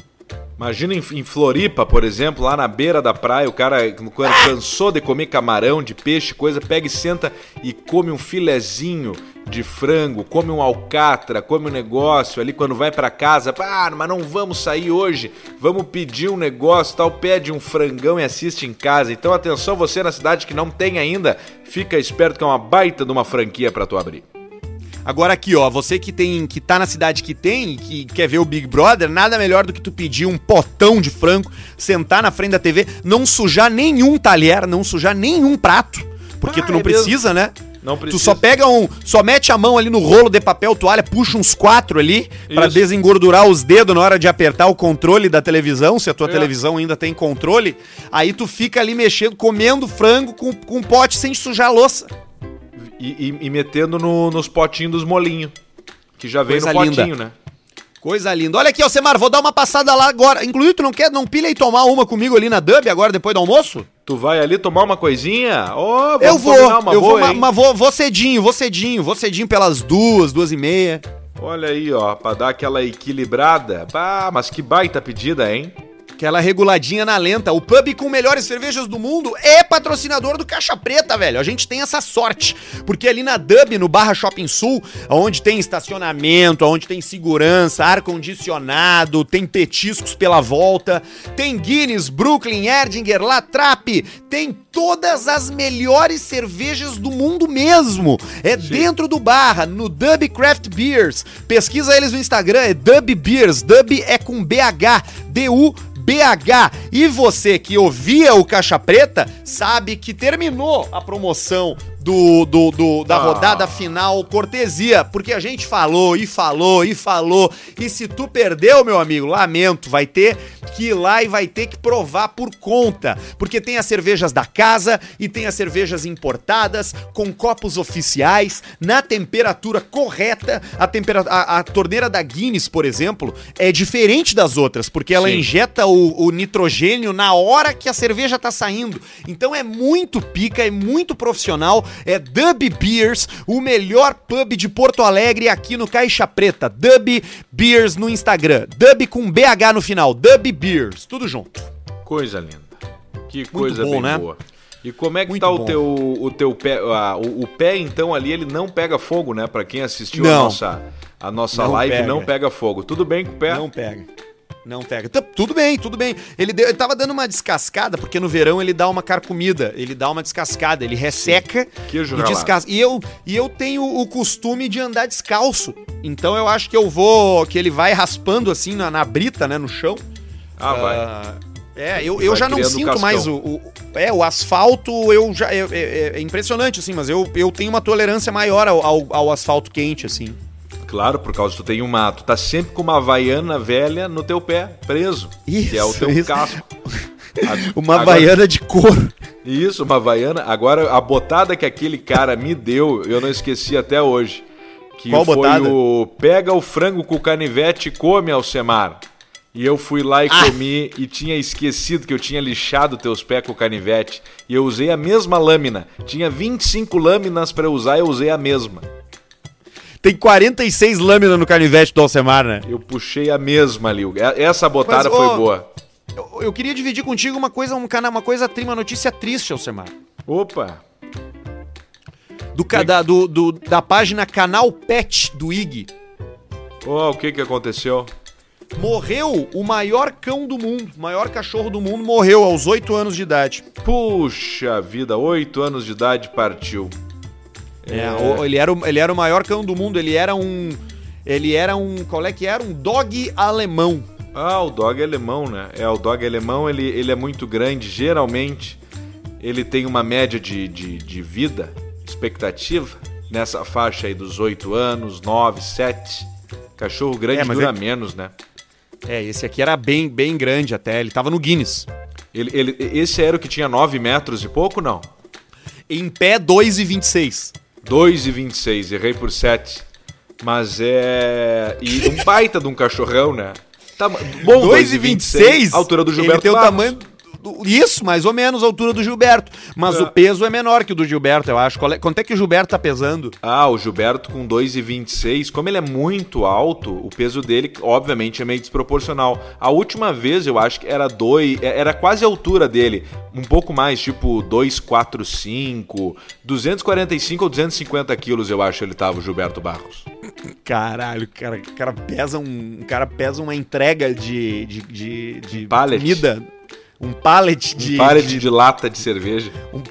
Imagina em, em, Floripa, por exemplo, lá na beira da praia, o cara quando cansou de comer camarão, de peixe, coisa, pega e senta e come um filezinho de frango, come um alcatra, come um negócio ali quando vai para casa, ah, mas não vamos sair hoje, vamos pedir um negócio, tal, pede um frangão e assiste em casa. Então atenção você na cidade que não tem ainda, fica esperto que é uma baita de uma franquia para tu abrir. Agora aqui, ó, você que tem que tá na cidade que tem e que quer ver o Big Brother, nada melhor do que tu pedir um potão de frango, sentar na frente da TV, não sujar nenhum talher, não sujar nenhum prato, porque ah, tu não é precisa, mesmo. né? Tu só pega um, só mete a mão ali no rolo de papel toalha, puxa uns quatro ali para desengordurar os dedos na hora de apertar o controle da televisão, se a tua é. televisão ainda tem controle. Aí tu fica ali mexendo, comendo frango com, com um pote sem sujar a louça. E, e, e metendo no, nos potinhos dos molinhos. Que já vem Coisa no potinho, linda. né? Coisa linda. Olha aqui, ó, Semar, vou dar uma passada lá agora. Inclusive, tu não quer, não pilha e tomar uma comigo ali na Dub agora, depois do almoço? Tu vai ali tomar uma coisinha? Oh, eu vou, eu boa, vou, mas vou, vou cedinho, vou cedinho, vou cedinho pelas duas, duas e meia. Olha aí, ó, pra dar aquela equilibrada. Ah, mas que baita pedida, hein? Aquela reguladinha na lenta. O pub com melhores cervejas do mundo é patrocinador do Caixa Preta, velho. A gente tem essa sorte. Porque ali na Dub, no Barra Shopping Sul, onde tem estacionamento, onde tem segurança, ar-condicionado, tem petiscos pela volta, tem Guinness, Brooklyn, Erdinger, Latrap, tem todas as melhores cervejas do mundo mesmo. É Sim. dentro do Barra, no Dub Craft Beers. Pesquisa eles no Instagram, é Dub Beers. Dub é com BH, D-U BH. E você que ouvia o Caixa Preta sabe que terminou a promoção do, do, do- da Ah. rodada final, cortesia, porque a gente falou e falou e falou. E se tu perdeu, meu amigo, lamento, vai ter que ir lá e vai ter que provar por conta. Porque tem as cervejas da casa e tem as cervejas importadas, com copos oficiais, na temperatura correta. A, tempera a, a torneira da Guinness, por exemplo, é diferente das outras, porque ela Sim. injeta o, o nitrogênio na hora que a cerveja tá saindo. Então é muito pica, é muito profissional. É Dub Beers, o melhor pub de Porto Alegre aqui no Caixa Preta. Dub Beers no Instagram. Dub com BH no final. Dub Beers. Tudo junto. Coisa linda. Que coisa bom, bem né? boa. E como é que Muito tá o bom. teu, o teu pé? ah, o, o pé, então, ali, ele não pega fogo, né? Pra quem assistiu a Não. nossa, a nossa Não live, pega. não pega fogo. Tudo bem com o pé? Não pega. Não pega. Tudo bem, tudo bem. Ele, deu- ele tava dando uma descascada, porque no verão ele dá uma carcomida, ele dá uma descascada, ele resseca Queijo e descasca. E eu, e eu tenho o costume de andar descalço. Então eu acho que eu vou. que ele vai raspando assim na, na brita, né, no chão. Ah, vai. Ah, é, eu, eu Vai já não sinto cascão. mais o, o- É, o asfalto eu já. É, é- é impressionante, assim, mas eu, eu tenho uma tolerância maior ao, ao, ao asfalto quente, assim. Claro, por causa que tu tem uma. Tu tá sempre com uma havaiana velha no teu pé, preso. que é o Isso, teu isso. casco. *laughs* A- Uma agora- havaiana de couro. Isso, uma havaiana. Agora, a botada que aquele cara me deu, eu não esqueci até hoje. Que Qual foi botada? o pega o frango com o canivete e come, Alcemar. E eu fui lá e Ah! comi e tinha esquecido que eu tinha lixado teus pés com o canivete. E eu usei a mesma lâmina. Tinha 25 lâminas pra eu usar, eu usei a mesma. Tem 46 lâminas no canivete do Alcemar, né? Eu puxei a mesma ali. E- Essa botada Mas, foi ô, boa. Eu, eu queria dividir contigo uma coisa, um, uma coisa, uma notícia triste, Alcemar. Opa! Do, da, do, do- da página Canal Pet do IG. Ó, o que que aconteceu? Morreu o maior cão do mundo, o maior cachorro do mundo, morreu aos 8 anos de idade. Puxa vida, 8 anos de idade partiu. É, o- ele, era o, ele era o maior cão do mundo, ele era um. Ele era um. Qual é que era? Um dog alemão. Ah, o dog alemão, né? É, o dog alemão, ele, ele é muito grande. Geralmente, ele tem uma média de, de, de vida, expectativa, nessa faixa aí dos 8 anos, 9, 7. Cachorro grande É, dura é- menos, né? É, esse aqui era bem, bem grande até, ele tava no Guinness. Ele, ele, esse era o que tinha 9 metros e pouco, não? Em pé, 2,26. 2,26, errei por 7. Mas é. E um baita de um cachorrão, né? Tá, bom, 2,26? Altura do Gilberto Ele tem o tamanho. Isso, mais ou menos a altura do Gilberto. Mas É. o peso é menor que o do Gilberto, eu acho. É- Quanto é que o Gilberto tá pesando? Ah, o Gilberto com 2,26. Como ele é muito alto, o peso dele, obviamente, é meio desproporcional. A última vez eu acho que era 2. Era quase a altura dele. Um pouco mais, tipo 245. 245 ou 250 quilos, eu acho, ele tava, o Gilberto Barros. Caralho, o cara, cara pesa um. Cara pesa uma entrega de. de, de, de pallet. comida. Um pallet de. Um pallet de, lata de cerveja. *laughs* Um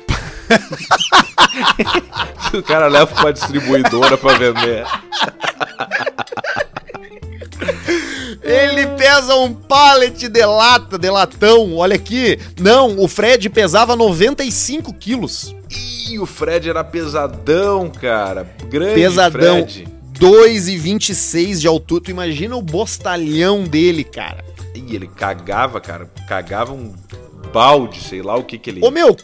*laughs* o cara leva pra distribuidora pra vender. Ele pesa um pallet de lata, de latão. Olha aqui. Não, o Fred pesava 95 quilos. Ih, o Fred era pesadão, cara. Grande Pesadão. Fred. 2,26 de altura. Tu imagina o bostalhão dele, cara. Ih, ele cagava, cara. Cagava um balde, sei lá o que que ele... Ô meu,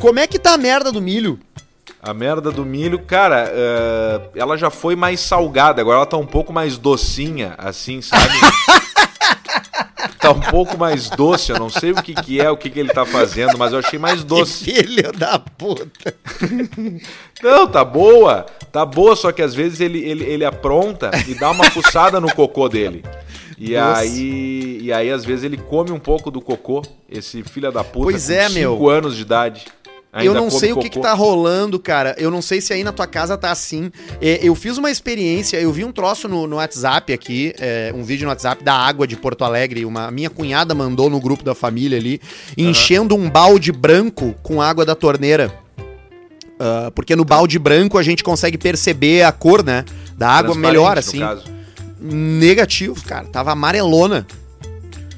como é que tá a merda do milho? A merda do milho, cara, eh, ela já foi mais salgada, agora ela tá um pouco mais docinha, assim, sabe? *laughs* tá um pouco mais doce, eu não sei o que que é, o que que ele tá fazendo, mas eu achei mais doce. Filho da puta. *laughs* Não, tá boa, tá boa, só que às vezes ele, ele, ele apronta e dá uma fuçada no cocô dele. E Nossa. aí, e aí, às vezes, ele come um pouco do cocô, esse filho da puta, Pois é, meu. 5 anos de idade. eu não sei o que, que tá rolando, cara. Eu não sei se aí na tua casa tá assim. É, eu fiz uma experiência, eu vi um troço no, no WhatsApp aqui, é, um vídeo no WhatsApp da água de Porto Alegre. Uma minha cunhada mandou no grupo da família ali, enchendo um balde branco com água da torneira. Ah, porque no balde branco a gente consegue perceber a cor, né? Da água melhor, no assim. caso. Negativo, cara. Tava amarelona.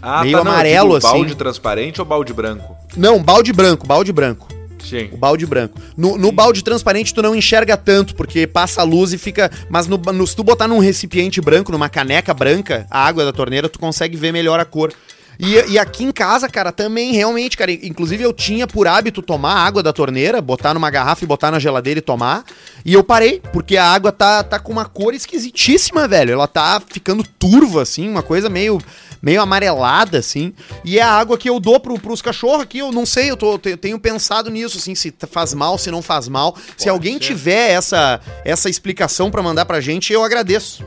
Ah, Meio tá, não, amarelo, digo, Balde assim. transparente ou balde branco? Não, balde branco, balde branco. Sim. O balde branco. No, no balde transparente tu não enxerga tanto, porque passa a luz e fica. Mas no, no- se tu botar num recipiente branco, numa caneca branca, a água da torneira, tu consegue ver melhor a cor. E, e aqui em casa, cara, também realmente, cara. Inclusive eu tinha por hábito tomar a água da torneira, botar numa garrafa e botar na geladeira e tomar. E eu parei, porque a água tá, tá com uma cor esquisitíssima, velho. Ela tá ficando turva, assim, uma coisa meio meio amarelada, assim. E é a água que eu dou pro, pros cachorros aqui. Eu não sei, eu tô, te- tenho pensado nisso, assim, se faz mal, se não faz mal. se alguém ser. tiver essa, essa explicação pra mandar pra gente, eu agradeço.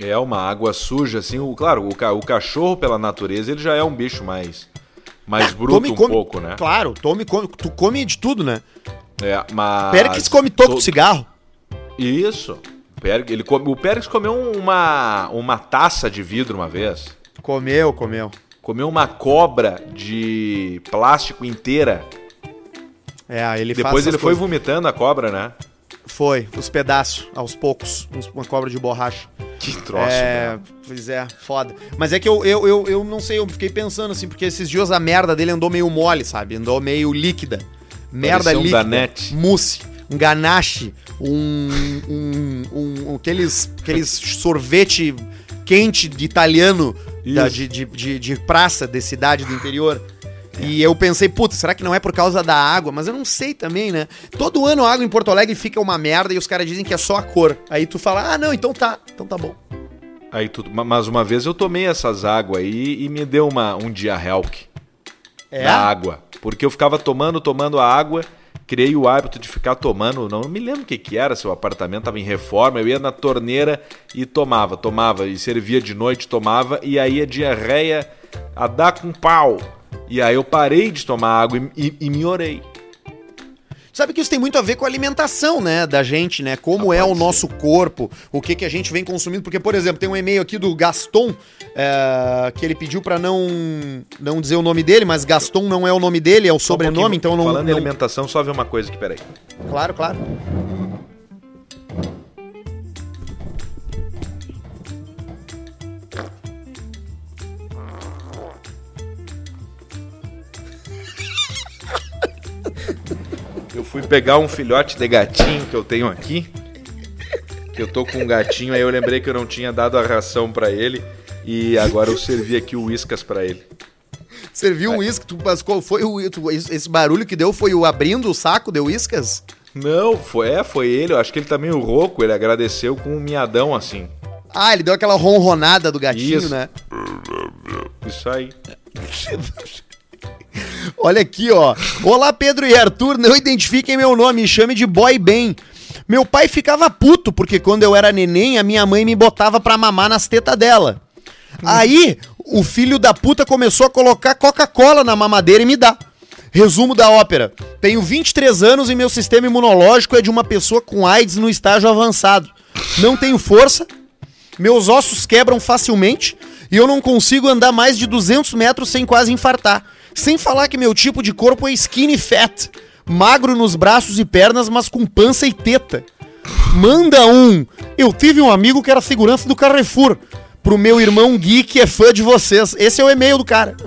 É uma água suja, assim. O, claro, o, ca- o cachorro, pela natureza, ele já é um bicho mais, mais bruto Tome, um come- pouco, né? Claro, tome, come, tu come de tudo, né? É, mas... Pericles come todo to- cigarro. Isso. Ele come... O Périx comeu uma, uma taça de vidro uma vez. Comeu, comeu. Comeu uma cobra de plástico inteira. É, ele Depois ele foi coisas. vomitando a cobra, né? Foi, os pedaços, aos poucos. Uma cobra de borracha. Que troço, é, pois é, foda. Mas é que eu, eu, eu, eu não sei, eu fiquei pensando assim, porque esses dias a merda dele andou meio mole, sabe? Andou meio líquida. Merda Parecia um líquida. Danete. Mousse, um ganache, um, um, um- aqueles, aqueles sorvete quente de italiano da- Isso. de, de, de, de praça, de cidade do interior. E eu pensei, puta, será que não é por causa da água? Mas eu não sei também, né? Todo ano a água em Porto Alegre fica uma merda e os caras dizem que é só a cor. Aí tu fala, ah, não, então tá, então tá bom. Aí tudo. ma- Mas uma vez eu tomei essas águas aí e me deu uma, um dia helk É? da água. Porque eu ficava tomando, tomando a água, criei o hábito de ficar tomando, não me lembro o que que era, se o apartamento tava em reforma, eu ia na torneira e tomava, tomava, e servia de noite, tomava, e aí a diarreia a dar com pau. E aí eu parei de tomar água e, e, e me orei. Sabe que isso tem muito a ver com a alimentação, né, da gente, né? Como Ah, é o ser. nosso corpo, o que que a gente vem consumindo. Porque, por exemplo, tem um e-mail aqui do Gaston, é, que ele pediu pra não, não dizer o nome dele, mas Gaston não é o nome dele, é o um sobrenome, pouquinho, então não... Falando em não... alimentação, só ver uma coisa aqui, peraí. Claro, claro. Eu fui pegar um filhote de gatinho que eu tenho aqui. Que eu tô com um gatinho, aí eu lembrei que eu não tinha dado a ração pra ele. E agora eu servi aqui o Whiskas pra ele. Serviu um uísque, tu- mas qual foi o... tu- esse barulho que deu foi o abrindo o saco de uíscas? Não, foi, é, foi ele. Eu acho que ele tá meio rouco. Ele agradeceu com um miadão assim. Ah, ele deu aquela ronronada do gatinho, Isso. né? Isso aí. *laughs* Olha aqui, ó. Olá, Pedro e Arthur. Não identifiquem meu nome, me chame de Boy Ben. Meu pai ficava puto porque quando eu era neném, a minha mãe me botava pra mamar nas tetas dela. Aí, o filho da puta começou a colocar Coca-Cola na mamadeira e me dá. Resumo da ópera. Tenho 23 anos e meu sistema imunológico é de uma pessoa com AIDS no estágio avançado. Não tenho força, meus ossos quebram facilmente e eu não consigo andar mais de 200 metros sem quase infartar. Sem falar que meu tipo de corpo é skinny fat, magro nos braços e pernas, mas com pança e teta. Manda um. Eu tive um amigo que era segurança do Carrefour. Pro meu irmão Gui, que é fã de vocês. Esse é o e-mail do cara. *laughs*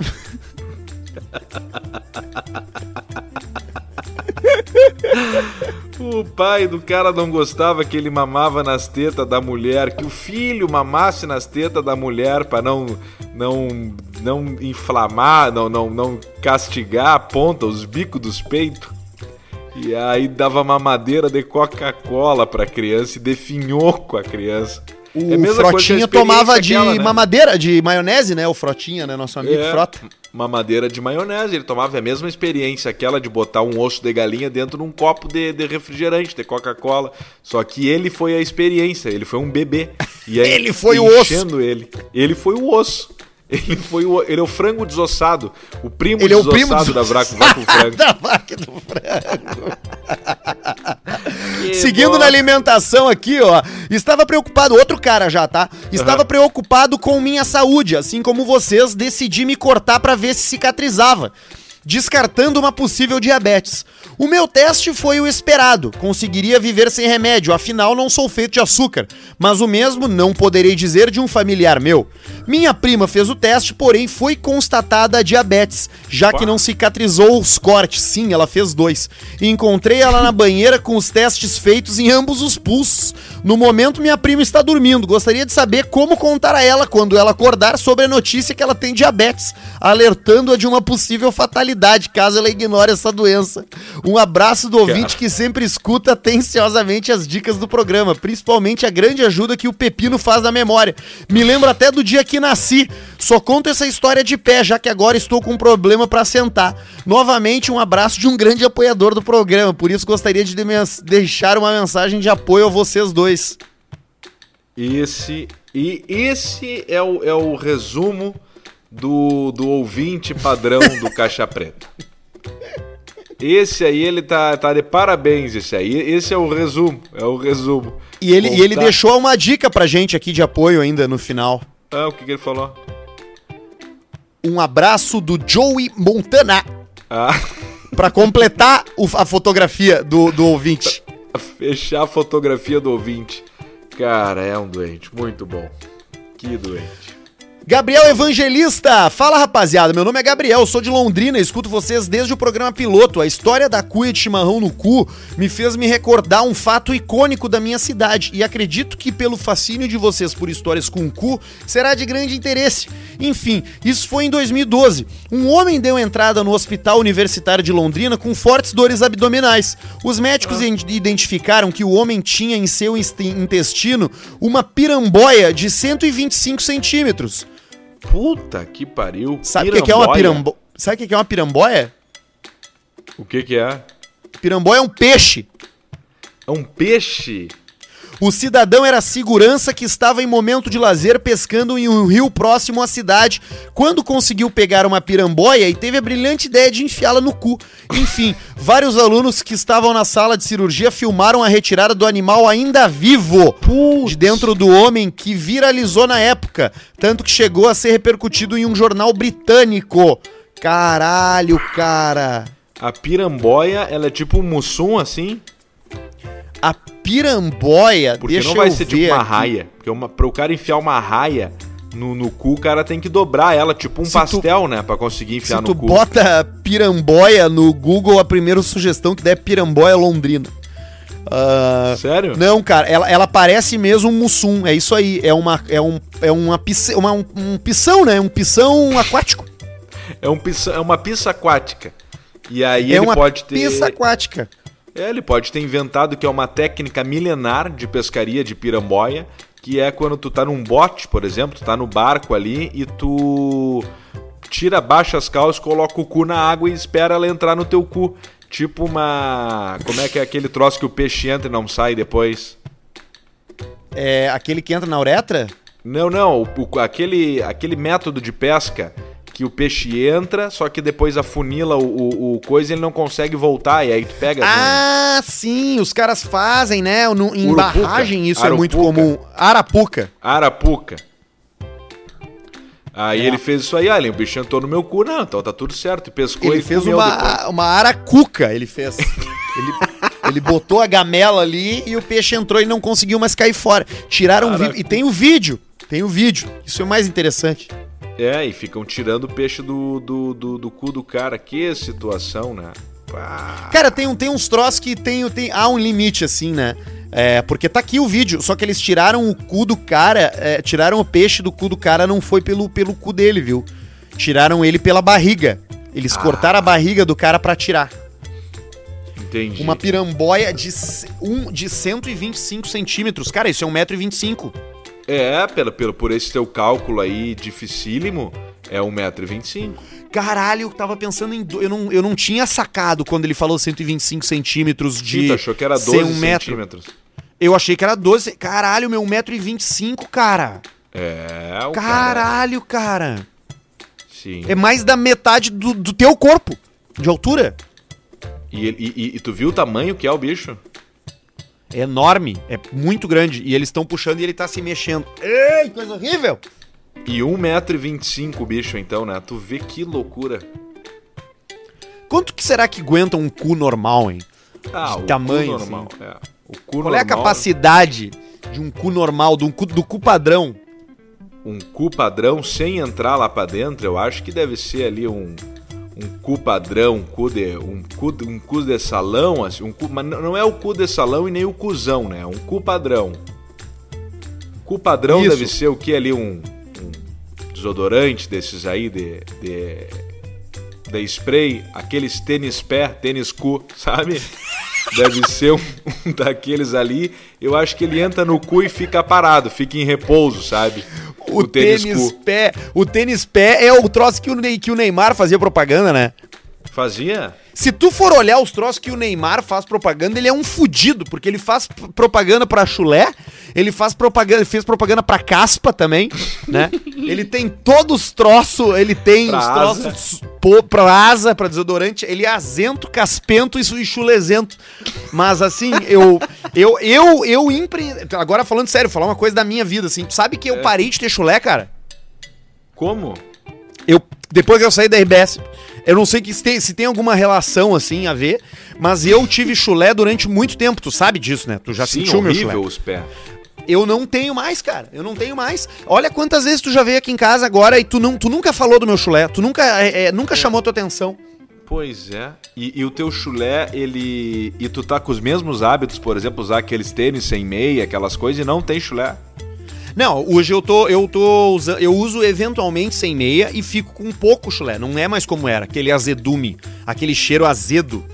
*laughs* O pai do cara não gostava que ele mamava nas tetas da mulher, que o filho mamasse nas tetas da mulher pra não não não inflamar, não não não castigar a ponta, os bicos dos peitos. E aí dava mamadeira de Coca-Cola pra criança e definhou com a criança. O É coisa que a Frotinha experiência tomava de aquela, né? mamadeira, de maionese, né? O Frotinha, né? Nosso amigo É, Frota. Mamadeira de maionese, ele tomava a mesma experiência, aquela de botar um osso de galinha dentro de um copo de, de refrigerante, de Coca-Cola. Só que ele foi a experiência, ele foi um bebê. E *laughs* aí, Ele foi o osso. ele. Ele foi o osso. Ele foi o, ele é o frango desossado. O primo Ele é o desossado primo da Vraco Vaco *laughs* Frango. da vaca do frango. *laughs* Seguindo bosta. na alimentação aqui, ó. Estava preocupado, outro cara já, tá? Estava Aham. preocupado com minha saúde, assim como vocês, decidi me cortar pra ver se cicatrizava. Descartando uma possível diabetes. O meu teste foi o esperado, conseguiria viver sem remédio, afinal não sou feito de açúcar, mas o mesmo não poderei dizer de um familiar meu. Minha prima fez o teste, porém foi constatada a diabetes, já que não cicatrizou os cortes. Sim, ela fez dois. Encontrei ela na banheira com os testes feitos em ambos os pulsos. No momento, minha prima está dormindo. Gostaria de saber como contar a ela quando ela acordar sobre a notícia que ela tem diabetes, alertando-a de uma possível fatalidade caso ela ignore essa doença. Um abraço do ouvinte que sempre escuta atenciosamente as dicas do programa, principalmente a grande ajuda que o Pepino faz na memória. Me lembro até do dia que nasci. Só conto essa história de pé, já que agora estou com um problema para sentar. Novamente, um abraço de um grande apoiador do programa, por isso gostaria de deixar uma mensagem de apoio a vocês dois. Esse e esse é o, é o resumo do, do ouvinte padrão do Caixa Preta. Esse aí, ele tá, tá de parabéns, esse aí. Esse é o resumo, é o resumo. E ele, e ele deixou uma dica pra gente aqui de apoio ainda no final. Ah, o que, que ele falou? Um abraço do Joey Montana. Ah. Pra completar o, a fotografia do, do ouvinte. *laughs* Fechar a fotografia do ouvinte. Cara, é um doente. Muito bom. Que doente. Gabriel Evangelista, fala rapaziada, meu nome é Gabriel, sou de Londrina, escuto vocês desde o programa piloto. A história da cuia de chimarrão no cu me fez me recordar um fato icônico da minha cidade e acredito que pelo fascínio de vocês por histórias com cu será de grande interesse. Enfim, isso foi em 2012. Um homem deu entrada no Hospital Universitário de Londrina com fortes dores abdominais. Os médicos ah. identificaram que o homem tinha em seu intestino uma piramboia de 125 centímetros. Puta que pariu. Sabe o que, que, é uma piramboia? Sabe o que, é uma piramboia? O que, que é? Piramboia é um peixe. É um peixe? O cidadão era segurança que estava em momento de lazer pescando em um rio próximo à cidade, quando conseguiu pegar uma piramboia e teve a brilhante ideia de enfiá-la no cu. Enfim, vários alunos que estavam na sala de cirurgia filmaram a retirada do animal ainda vivo Putz. de dentro do homem que viralizou na época, tanto que chegou a ser repercutido em um jornal britânico. Caralho, cara. A piramboia, ela é tipo um mussum assim? A piramboia, Porque deixa não vai ser tipo uma aqui. raia. Porque uma, pro cara enfiar uma raia no, no cu, o cara tem que dobrar ela, tipo um se pastel, tu, né? Pra conseguir enfiar no cu. Se tu bota piramboia no Google, a primeira sugestão que der é piramboia londrina. Uh, Sério? Não, cara, ela, ela parece mesmo um mussum, é isso aí. É uma, é um, é uma, uma um, um pisão, né? Um pisão aquático. É, um pissa, é uma pista aquática. E aí é ele pode ter. Pista aquática. É, ele pode ter inventado que é uma técnica milenar de pescaria de piramboia, que é quando tu tá num bote, por exemplo, tu tá no barco ali e tu tira, baixa as calças, coloca o cu na água e espera ela entrar no teu cu. Tipo uma. Como é que é aquele troço que o peixe entra e não sai depois? É aquele que entra na uretra? Não, não. O, aquele, aquele método de pesca que o peixe entra, só que depois afunila o, o, o coisa e ele não consegue voltar, e aí tu pega. Ah, sim, os caras fazem, né? No, em Urupuca, barragem isso Arapuca. é muito comum. Arapuca. Arapuca. Aí é. ele fez isso aí, olha, o bicho entrou no meu cu, não, então tá tudo certo. E pescou ele fez uma, uma aracuca, ele fez. ele, ele botou a gamela ali e o peixe entrou e não conseguiu mais cair fora. Tiraram o vídeo. E tem o vídeo. Tem o vídeo. Isso é o mais interessante. É, e ficam tirando o peixe do, do, do, do cu do cara. Que situação, né? Pá. Cara, tem, tem uns troços que tem, tem, há um limite, assim, né? É, porque tá aqui o vídeo, só que eles tiraram o cu do cara, é, tiraram o peixe do cu do cara, não foi pelo, pelo cu dele, viu? Tiraram ele pela barriga. Eles ah. cortaram a barriga do cara para tirar. Entendi. Uma piramboia de, um, de 125 centímetros. Cara, isso é 1,25m. É, pelo, pelo, por esse teu cálculo aí dificílimo, é 1,25m. Caralho, eu tava pensando em. Eu não, eu não tinha sacado quando ele falou 125 centímetros de. Tu achou que era 12 um metro. centímetros. Eu achei que era 12. Caralho, meu 1,25m, cara. É, o Caralho, cara. cara. Sim. É mais da metade do, do teu corpo de altura. E, e, e, e tu viu o tamanho que é o bicho? É enorme, é muito grande. E eles estão puxando e ele tá se mexendo. Ei, coisa horrível! E 1,25m o bicho, então, né? Tu vê que loucura. será que aguenta um cu normal, hein? Ah, de tamanho, cu normal. É. O cu Qual é a normal, capacidade de um cu normal, do cu, do cu padrão? Um cu padrão sem entrar lá pra dentro, eu acho que deve ser ali um, um cu padrão, um cu de, um cu, um cu de salão, assim, um cu, mas não é o cu de salão e nem o cuzão, né? É um cu padrão. Cu padrão Isso. deve ser o que ali? Um, um desodorante desses aí de, de, de spray, aqueles tênis pé, tênis cu, sabe? Deve ser um, um daqueles ali. Eu acho que ele entra no cu e fica parado, fica em repouso, sabe? O, tênis, pé. O tênis pé é o troço que o, que o Neymar fazia propaganda, né? Fazia? Se tu for olhar os troços que o Neymar faz propaganda, ele é um fudido, porque ele faz propaganda pra chulé, ele faz propaganda, ele fez propaganda pra caspa também, *laughs* né? ele tem todos os troços, ele tem Pra os asa. troços pô, pra asa, pra desodorante, ele é azento, caspento e chulezento. Mas assim, eu eu eu eu empre... agora falando sério, falar uma coisa da minha vida assim, tu sabe que eu É. parei de ter chulé, cara? Como? Eu, depois que eu saí da RBS, eu não sei que se tem, se tem alguma relação assim a ver, mas eu tive chulé durante muito tempo, tu sabe disso, né? Tu já Sim, sentiu meu chulé. os pés. Eu não tenho mais, cara. Eu não tenho mais. Olha quantas vezes tu já veio aqui em casa agora e tu, não, tu nunca falou do meu chulé, tu nunca, é, é, nunca chamou tua atenção. Pois é. E, e o teu chulé, ele. E tu tá com os mesmos hábitos, por exemplo, usar aqueles tênis sem meia, aquelas coisas, e não tem chulé. Não, hoje eu tô, eu tô usando, eu uso eventualmente sem meia e fico com pouco chulé. Não é mais como era, aquele azedume, aquele cheiro azedo.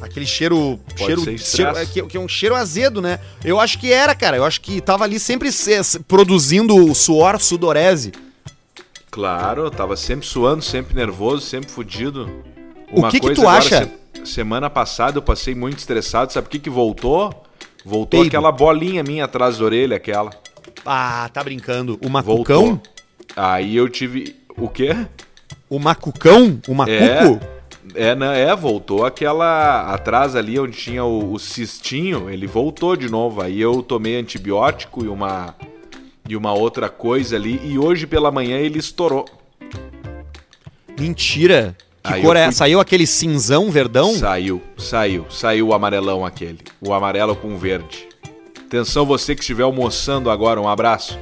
Aquele cheiro. Pode cheiro, cheiro que, que é um cheiro azedo, né? Eu acho que era, cara. Eu acho que tava ali sempre se- produzindo suor, sudorese. Claro, eu tava sempre suando, sempre nervoso, sempre fudido. O que que tu acha? se- semana passada eu passei muito estressado, sabe o que que voltou? Voltou Peido. aquela bolinha minha atrás da orelha, aquela. Ah, tá brincando. O Voltou. macucão? Aí eu tive. O quê? O macucão? O macuco? É, não, é, voltou aquela. Atrás ali onde tinha o, o cistinho, ele voltou de novo. Aí eu tomei antibiótico e uma. E uma outra coisa ali. E hoje pela manhã ele estourou. Mentira. Que Aí cor é? fui- Saiu aquele cinzão, verdão? Saiu, saiu, saiu o amarelão aquele. O amarelo com o verde. Atenção, você que estiver almoçando agora, um abraço.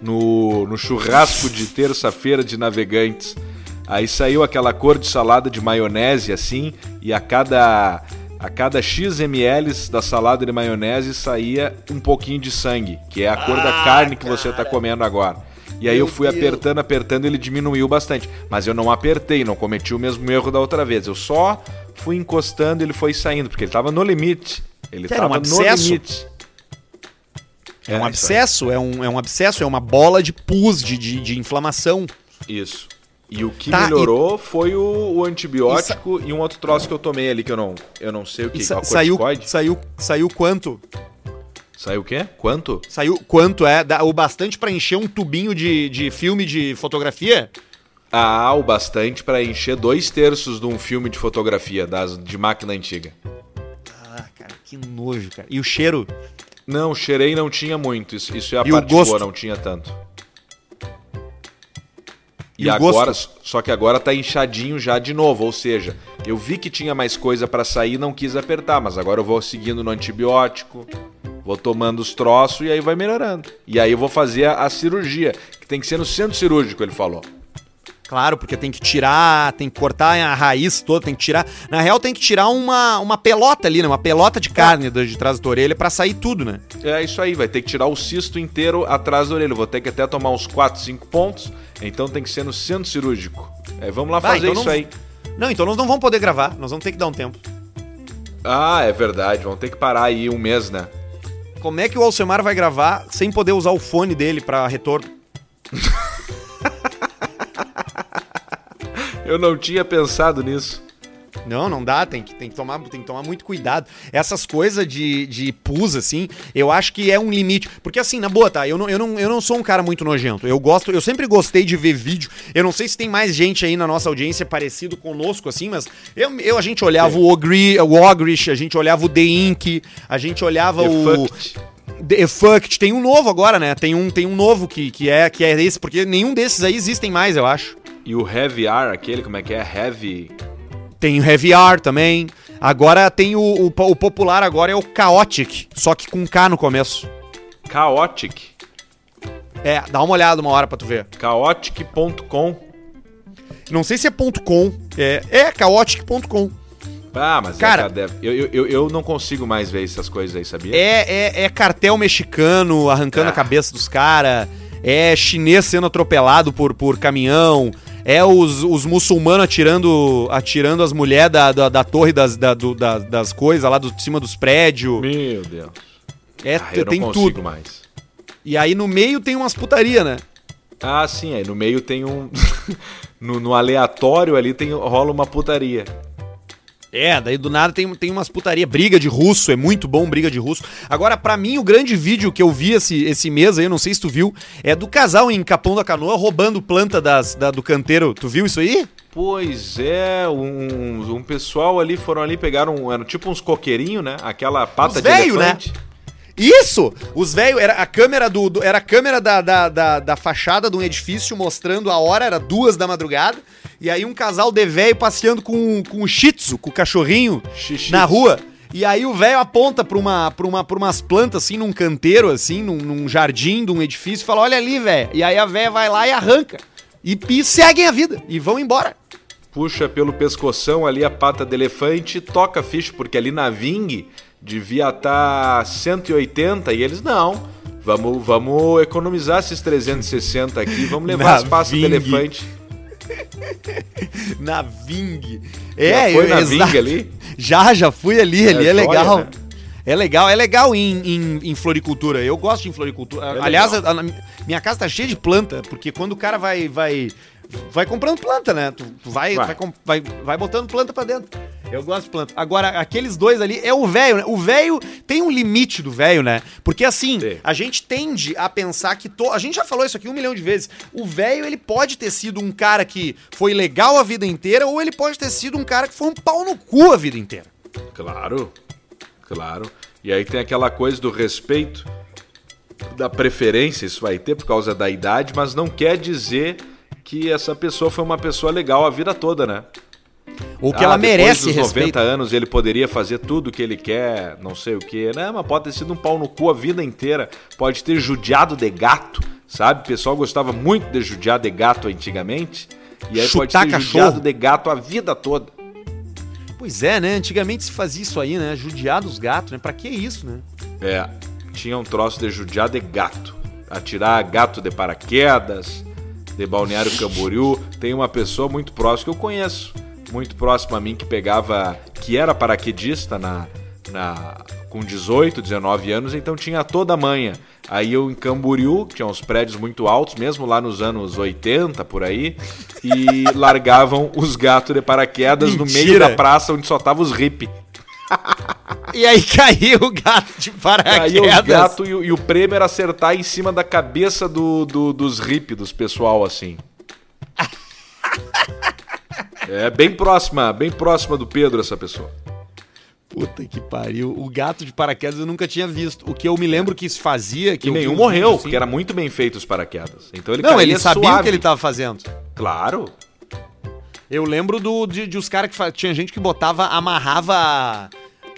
No, no churrasco de terça-feira de navegantes. Aí saiu aquela cor de salada de maionese assim, e a cada a cada X ml da salada de maionese saía um pouquinho de sangue, que é a cor da carne que você tá comendo agora. E aí Meu eu fui Deus. apertando, apertando, ele diminuiu bastante. Mas eu não apertei, não cometi o mesmo erro da outra vez. Eu só fui encostando ele foi saindo, porque ele tava no limite. Ele era um no limite. É um aí. abscesso, é um, é um abscesso, é uma bola de pus, de, de, de inflamação. Isso. E o que Tá, melhorou foi o, o antibiótico e, um outro troço que eu tomei ali, que eu não, eu não sei o E que. sa- saiu, saiu, saiu quanto? Saiu o quê? Quanto? Saiu quanto é? Dá o bastante pra encher um tubinho de, de filme de fotografia? Ah, o bastante pra encher dois terços de um filme de fotografia das, de máquina antiga. Ah, cara, que nojo, cara. E o cheiro? Não, cheirei não tinha muito. Isso, isso é a E parte boa, não tinha tanto. E, E agora, gosto? só que agora tá inchadinho já de novo, ou seja, eu vi que tinha mais coisa pra sair, não quis apertar, mas agora eu vou seguindo no antibiótico, vou tomando os troços e aí vai melhorando. E aí eu vou fazer a, a cirurgia, que tem que ser no centro cirúrgico, ele falou. Claro, porque tem que tirar, tem que cortar a raiz toda, tem que tirar. Na real, tem que tirar uma, uma pelota ali, né? Uma pelota de carne de de trás da orelha pra sair tudo, né? É isso aí, vai ter que tirar o cisto inteiro atrás da orelha. Vou ter que até tomar uns 4, 5 pontos, então tem que ser no centro cirúrgico. É, vamos lá Vai, fazer então isso não- aí. Não, então nós não vamos poder gravar, nós vamos ter que dar um tempo. Ah, é verdade. Vão ter que parar aí um mês, né? Como é que o Alcemar vai gravar sem poder usar o fone dele pra retorno? *laughs* Eu não tinha pensado nisso. Não, não dá, tem que, tem que, tomar, tem que tomar muito cuidado. Essas coisas de, de pus, assim, eu acho que é um limite. Porque, assim, na boa, tá? Eu não, eu, não, eu não sou um cara muito nojento. Eu gosto, eu sempre gostei de ver vídeo. Eu não sei se tem mais gente aí na nossa audiência parecido conosco, assim, mas eu, eu a gente olhava o, Ogri, o Ogrish, a gente olhava o The Ink, a gente olhava o. Fucked. The Fucked. Tem um novo agora, né? Tem um, tem um novo que, que, é, que é esse, porque nenhum desses aí existem mais, eu acho. E o Heavy R, aquele, como é que é? Heavy. Tem o Heavy R também. Agora tem o, o, o popular agora é o Chaotic, só que com K no começo. Chaotic. É, dá uma olhada uma hora pra tu ver. Chaotic.com. Não sei se é ponto .com, é, é chaotic.com. Ah, mas Cara- é, eu, eu, eu não consigo mais ver essas coisas aí, sabia? É, é, é cartel mexicano arrancando Ah. a cabeça dos caras. É chinês sendo atropelado por, por caminhão. É os, os muçulmanos atirando atirando as mulheres da, da, da torre das, da- do- da- das coisas lá do, de cima dos prédios. Meu Deus. É, Ah, eu tem não consigo tudo. mais. E aí no meio tem umas putaria, né? Ah, sim, aí no meio tem um. *laughs* no, no aleatório ali tem, rola uma putaria. É, daí do nada tem, tem umas putaria. Briga de russo, é muito bom briga de russo. Agora, pra mim, o grande vídeo que eu vi esse, esse mês aí, eu não sei se tu viu, é do casal em Capão da Canoa roubando planta das, da- do canteiro. Tu viu isso aí? Pois é, um, um pessoal ali foram ali, pegaram. Eram tipo uns coqueirinhos, né? Aquela pata de velho, né? Isso! Os velhos, era a câmera do, do- era a câmera da, da, da, da fachada de um edifício mostrando a hora, era duas da madrugada. E aí um casal de velho passeando com, com o shih tzu, com o cachorrinho, Xixi. na rua. E aí o velho aponta pra, uma, pra, uma, pra umas plantas, assim, num canteiro, assim, num, num jardim de um edifício, e fala, olha ali, velho. E aí a velha vai lá e arranca. E, e seguem a vida. E vão embora. Puxa pelo pescoção ali a pata de elefante e toca a ficha, porque ali na Ving devia estar 180 e eles não. Vamos, vamos economizar esses 360 aqui, vamos levar Na as pastas de Ving. elefante. *laughs* Na Ving. Já É, foi na exa- Ving ali? Já, já fui ali, ali é, joia, legal. né? É legal, é legal em, em, em floricultura. Eu gosto de floricultura. É Aliás, a- a- minha casa tá cheia de planta, porque quando o cara vai vai vai comprando planta, né? Tu, vai, Vai. vai. Vai, vai botando planta pra dentro. Eu gosto de planta. Agora, aqueles dois ali é o velho, né? O velho tem um limite do velho, né? Porque assim, Tem. a gente tende a pensar que. To... A gente já falou isso aqui um milhão de vezes. O velho, ele pode ter sido um cara que foi legal a vida inteira, ou ele pode ter sido um cara que foi um pau no cu a vida inteira. Claro, claro. E aí tem aquela coisa do respeito, da preferência, isso vai ter por causa da idade, mas não quer dizer que essa pessoa foi uma pessoa legal a vida toda, né? Ou que Ah, ela merece dos respeito. 90 anos ele poderia fazer tudo o que ele quer, não sei o que. Não, mas pode ter sido um pau no cu a vida inteira. Pode ter judiado de gato, sabe? O pessoal gostava muito de judiar de gato antigamente. E aí pode Chutar ter cachorro. judiado de gato a vida toda. Pois é, né? Antigamente se fazia isso aí, né? Judiar dos gatos, né? Pra que isso, né? É, tinha um troço de judiar de gato. Atirar gato de paraquedas, de Balneário Camboriú. Tem uma pessoa muito próxima que eu conheço, muito próxima a mim, que pegava. que era paraquedista na, na, com 18, 19 anos, então tinha toda a manha. Aí eu em Camboriú, que tinha uns prédios muito altos, mesmo lá nos anos 80, por aí, e *laughs* largavam os gatos de paraquedas no meio Mentira. da praça onde só tava os hippie. E aí caiu o gato de paraquedas. Aí os gatos e, o- e o prêmio era acertar em cima da cabeça do, do- dos hippies, dos pessoal, assim. É bem próxima, bem próxima do Pedro essa pessoa. Puta que pariu. O gato de paraquedas eu nunca tinha visto. O que eu me lembro que se fazia... Que E nenhum um morreu, assim. porque era muito bem feito os paraquedas. Então ele Não, ele sabia o suave. que ele tava fazendo. Claro. Eu lembro do, de, de os caras que... fa- Tinha gente que botava, amarrava...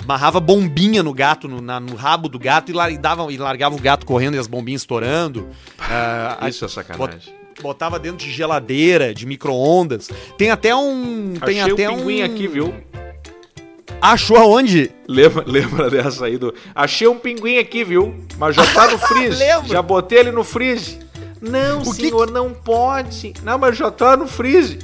Amarrava bombinha no gato, no, na- no rabo do gato e, lar- e dava, e largava o gato correndo e as bombinhas estourando. A- Isso é sacanagem. Botava dentro de geladeira, de micro-ondas. Tem até um. Tem Achei até o pinguim um... aqui, viu? Achou aonde? Lembra, *laughs* lembra dessa aí do. Achei um pinguim aqui, viu? Mas já tá no *laughs* freeze. Já botei ele no freeze. Não, O que senhor, não pode. Não, mas já tá no freeze.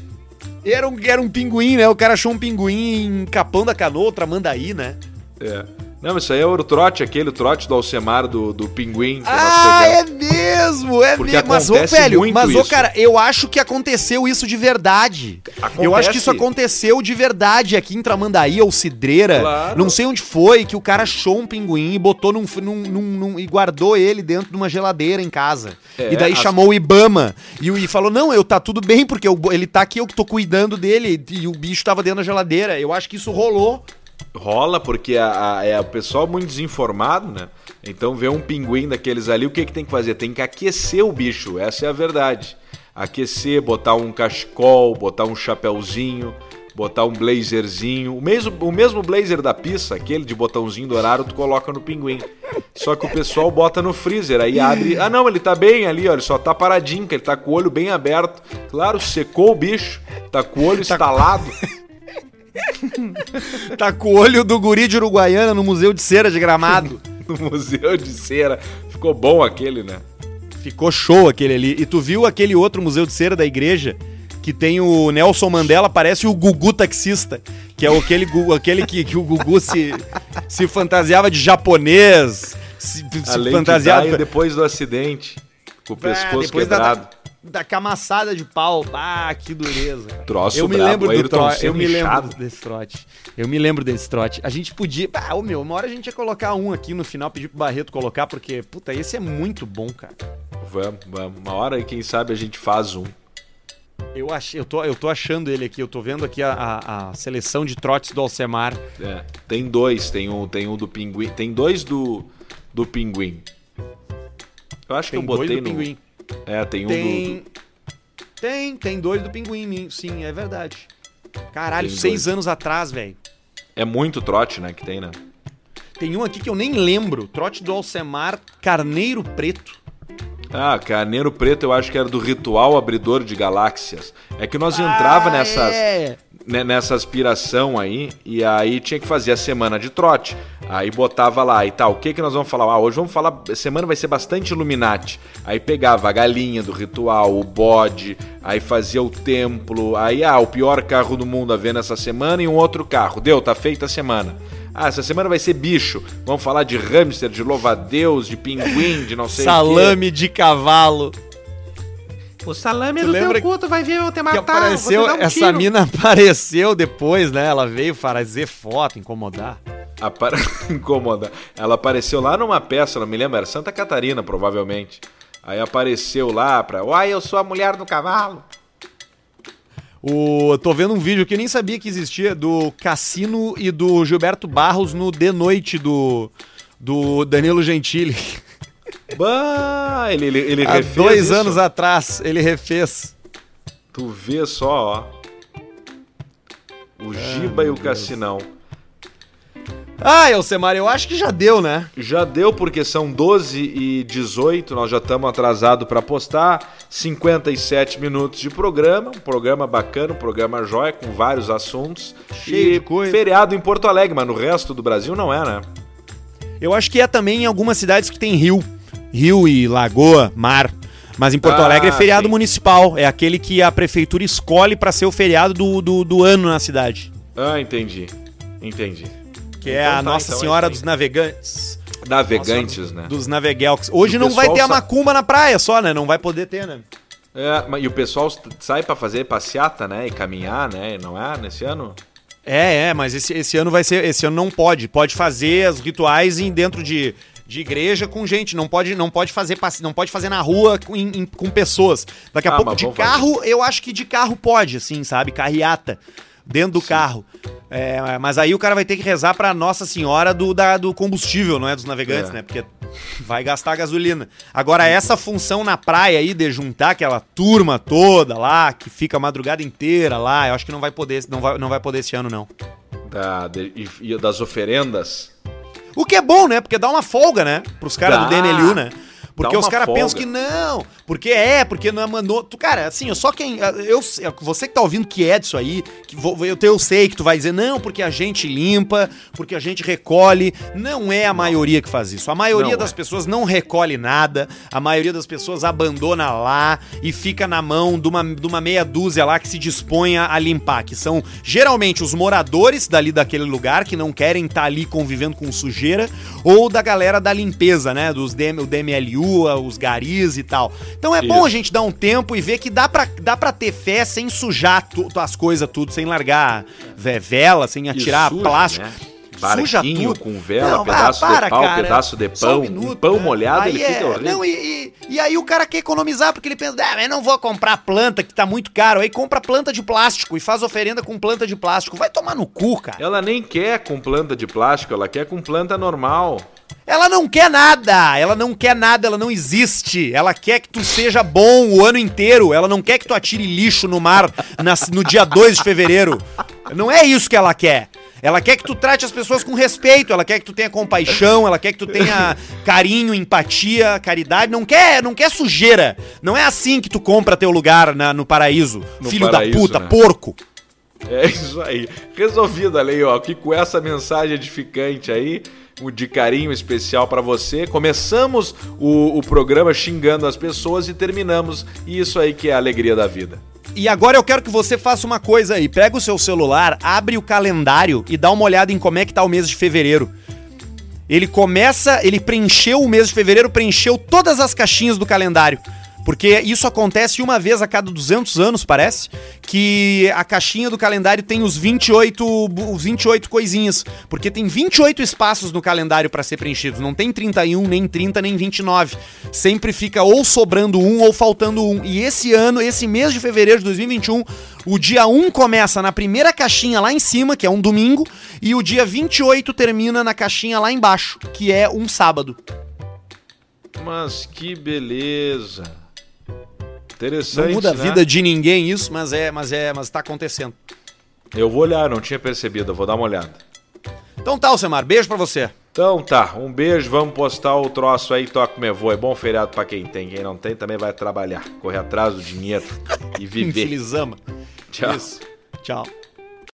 Era um, era um pinguim, né? O cara achou um pinguim em Capão da Canoa, Tramandaí, né? É. Não, isso aí é o trote, aquele trote do Alcemar do, do pinguim. Ah, é mesmo, é Porque mesmo. Mas, ô, acontece velho, mas, ô, cara, eu acho que aconteceu isso de verdade. Eu acho que isso Acontece. aconteceu de verdade aqui em Tramandaí ou Cidreira. Claro. Não sei onde foi, que o cara achou um pinguim e botou num, num- num- num- e guardou ele dentro de uma geladeira em casa. É, e daí as- chamou o Ibama e, e falou: Não, eu tá tudo bem, porque eu- ele tá aqui, eu que tô cuidando dele. E o bicho tava dentro da geladeira. Eu acho que isso rolou. Rola porque a, a- é o pessoal muito desinformado, né? Então vê um pinguim daqueles ali, o que, que tem que fazer? Tem que aquecer o bicho, essa é a verdade. Aquecer, botar um cachecol, botar um chapéuzinho, botar um blazerzinho, o mesmo, o mesmo blazer da pista, aquele de botãozinho dourado, tu coloca no pinguim. Só que o pessoal bota no freezer, aí abre. Ah, não, ele tá bem ali, ó, ele só tá paradinho, que ele tá com o olho bem aberto. Claro, secou o bicho, tá com o olho estalado. *laughs* *laughs* Tá com o olho do guri de Uruguaiana no Museu de Cera de Gramado. *laughs* no Museu de Cera. Ficou bom aquele, né? Ficou show aquele ali. E tu viu aquele outro Museu de Cera da igreja? Que tem o Nelson Mandela, parece o Gugu taxista. Que é aquele, aquele que, que o Gugu se, se fantasiava de japonês. Se, se fantasiava. de Dying depois do acidente. Com o Ah, pescoço da- quebrado. Da, da camaçada de pau. Ah, que dureza. Troço eu me brabo, lembro do trote. Eu me lembro desse trote. Eu me lembro desse trote. A gente podia. Ah, ô meu, uma hora a gente ia colocar um aqui no final, pedir pro Barreto colocar, porque, puta, esse é muito bom, cara. Vamos, vamos. Uma hora aí, quem sabe, a gente faz um. Eu, ach, eu, tô, eu tô achando ele aqui, eu tô vendo aqui a, a- a seleção de trotes do Alcemar. É, tem dois, tem um, tem um do pinguim. Tem dois do, do pinguim. Eu acho Tem que eu dois botei do no. pinguim. É, tem um do- Tem. do. Tem, tem dois do pinguim, sim, é verdade. Caralho, Tem seis dois. anos atrás, velho. É muito trote, né? Que tem, né? Tem um aqui que eu nem lembro. Trote do Alcemar Carneiro Preto. Ah, Carneiro Preto eu acho que era do Ritual Abridor de Galáxias. É que nós entrava Ah, nessas. é. Né, nessa aspiração aí, e aí tinha que fazer a semana de trote. Aí botava lá e tal, o que que nós vamos falar? Ah, hoje vamos falar, semana vai ser bastante Illuminati. Aí pegava a galinha do ritual, o bode, aí fazia o templo, aí ah, o pior carro do mundo a ver nessa semana e um outro carro. Deu, tá feita a semana. Ah, essa semana vai ser bicho. Vamos falar de hamster, de louva-a-Deus, de pinguim, de não sei o quê. Salame de cavalo. O salame Tu do lembra teu cu, tu vai ver eu te Que matar. apareceu, um essa tiro. mina *laughs* apareceu depois, né? Ela veio fazer foto, incomodar. Apa- *laughs* Incomoda. Ela apareceu lá numa peça, não me lembro, era Santa Catarina, provavelmente. Aí apareceu lá pra. Uai, eu sou a mulher do cavalo. O, eu tô vendo um vídeo que eu nem sabia que existia do Cassino e do Gilberto Barros no De Noite do, do Danilo Gentili. *laughs* Bah, ele, ele, ele Há refez dois isso. anos atrás, ele refez. Tu vê só, ó. O Giba e o Cassinão. Ah, Elcemar, eu acho que já deu, né? Já deu porque são 12 e 18, nós já estamos atrasados para postar. 57 minutos de programa, um programa bacana, um programa jóia, com vários assuntos. Cheio e de coisa. feriado em Porto Alegre, mas no resto do Brasil não é, né? Eu acho que é também em algumas cidades que tem rio. Rio e lagoa, mar. Mas em Porto Ah, Alegre é feriado sim. municipal. É aquele que a prefeitura escolhe pra ser o feriado do, do, do ano na cidade. Ah, entendi. Entendi. Que é Então a tá, Nossa então é Senhora dos Navegantes. Navegantes, né? Dos Navegelks. Hoje não vai ter a macumba na praia só, né? Não vai poder ter, né? É, e o pessoal sai pra fazer passeata, né? E caminhar, né? Não é nesse ano? É, é, mas esse, esse ano vai ser. Esse ano não pode. Pode fazer os rituais em, dentro de, de igreja com gente. Não pode, não pode fazer não pode fazer na rua com, em- com pessoas. Daqui a Ah, pouco de carro, eu acho que de carro pode, assim, sabe? Carreata. Dentro do carro. É, mas aí o cara vai ter que rezar pra Nossa Senhora do, da- do combustível, não é? Dos navegantes, É. né? Porque vai gastar gasolina. Agora, essa função na praia aí de juntar aquela turma toda lá, que fica a madrugada inteira lá, eu acho que não vai poder, não vai, não vai poder esse ano, não. Da, de- e, e das oferendas. O que é bom, né? Porque dá uma folga, né? Pros caras do DNLU, né? Porque os caras pensam que não, porque é, porque não mandou. Tu, cara, assim, só quem. Eu, você que tá ouvindo que é disso aí, que eu, eu sei que tu vai dizer, não, porque a gente limpa, porque a gente recolhe. Não é a maioria que faz isso. A maioria Não das é. pessoas não recolhe nada, a maioria das pessoas abandona lá e fica na mão de uma, de uma meia dúzia lá que se dispõe a, limpar, que são geralmente os moradores dali daquele lugar que não querem estar ali convivendo com sujeira, ou da galera da limpeza, né? Dos DM, o DMLU, os garis e tal. Então é bom Isso. a gente dar um tempo e ver que dá pra, dá pra ter fé sem sujar tu- as coisas tudo, sem largar ve- vela, sem atirar suja, plástico. né? Suja tudo. com vela, Não, pedaço para, de pau, cara. pedaço de pão. um minuto, um pão né? molhado, Aí ele é- fica horrível. Não, e, e, e aí o cara quer economizar, porque ele pensa, ah, mas não vou comprar planta que tá muito caro. Aí compra planta de plástico e faz oferenda com planta de plástico. Vai tomar no cu, cara. Ela nem quer com planta de plástico, ela quer com planta normal. Ela não quer nada, ela não quer nada, ela não existe. Ela quer que tu seja bom o ano inteiro. Ela não quer que tu atire lixo no mar nas- no dia 2 de fevereiro. Não é isso que ela quer. Ela quer que tu trate as pessoas com respeito, ela quer que tu tenha compaixão, ela quer que tu tenha carinho, empatia, caridade. Não quer, não quer sujeira. Não é assim que tu compra teu lugar na- no paraíso. No filho paraíso, da puta, né? porco. É isso aí. Resolvido ali, ó. Que com essa mensagem edificante aí, de carinho especial pra você, começamos o, o programa xingando as pessoas e terminamos. E isso aí que é a alegria da vida. E agora eu quero que você faça uma coisa aí. Pega o seu celular, abre o calendário e dá uma olhada em como é que tá o mês de fevereiro. Ele começa, ele preencheu o mês de fevereiro, preencheu todas as caixinhas do calendário. Porque isso acontece uma vez a cada 200 anos, parece, que a caixinha do calendário tem os 28, bu- os 28 coisinhas. Porque tem 28 espaços no calendário para ser preenchidos. Não tem 31, nem 30, nem 29. Sempre fica ou sobrando um ou faltando um. E esse ano, esse mês de fevereiro de 2021, o dia 1 começa na primeira caixinha lá em cima, que é um domingo, e o dia 28 termina na caixinha lá embaixo, que é um sábado. Mas que beleza. Interessante. Não muda a né? vida de ninguém isso, mas é, mas é, mas tá acontecendo. Eu vou olhar, não tinha percebido, eu vou dar uma olhada. Então tá, Alcemar, beijo pra você. Então tá, um beijo, vamos postar o troço aí, toca meu voo. É bom feriado pra quem tem, quem não tem também vai trabalhar, correr atrás do dinheiro e *laughs* viver. Infelizama. Tchau. Isso. Tchau.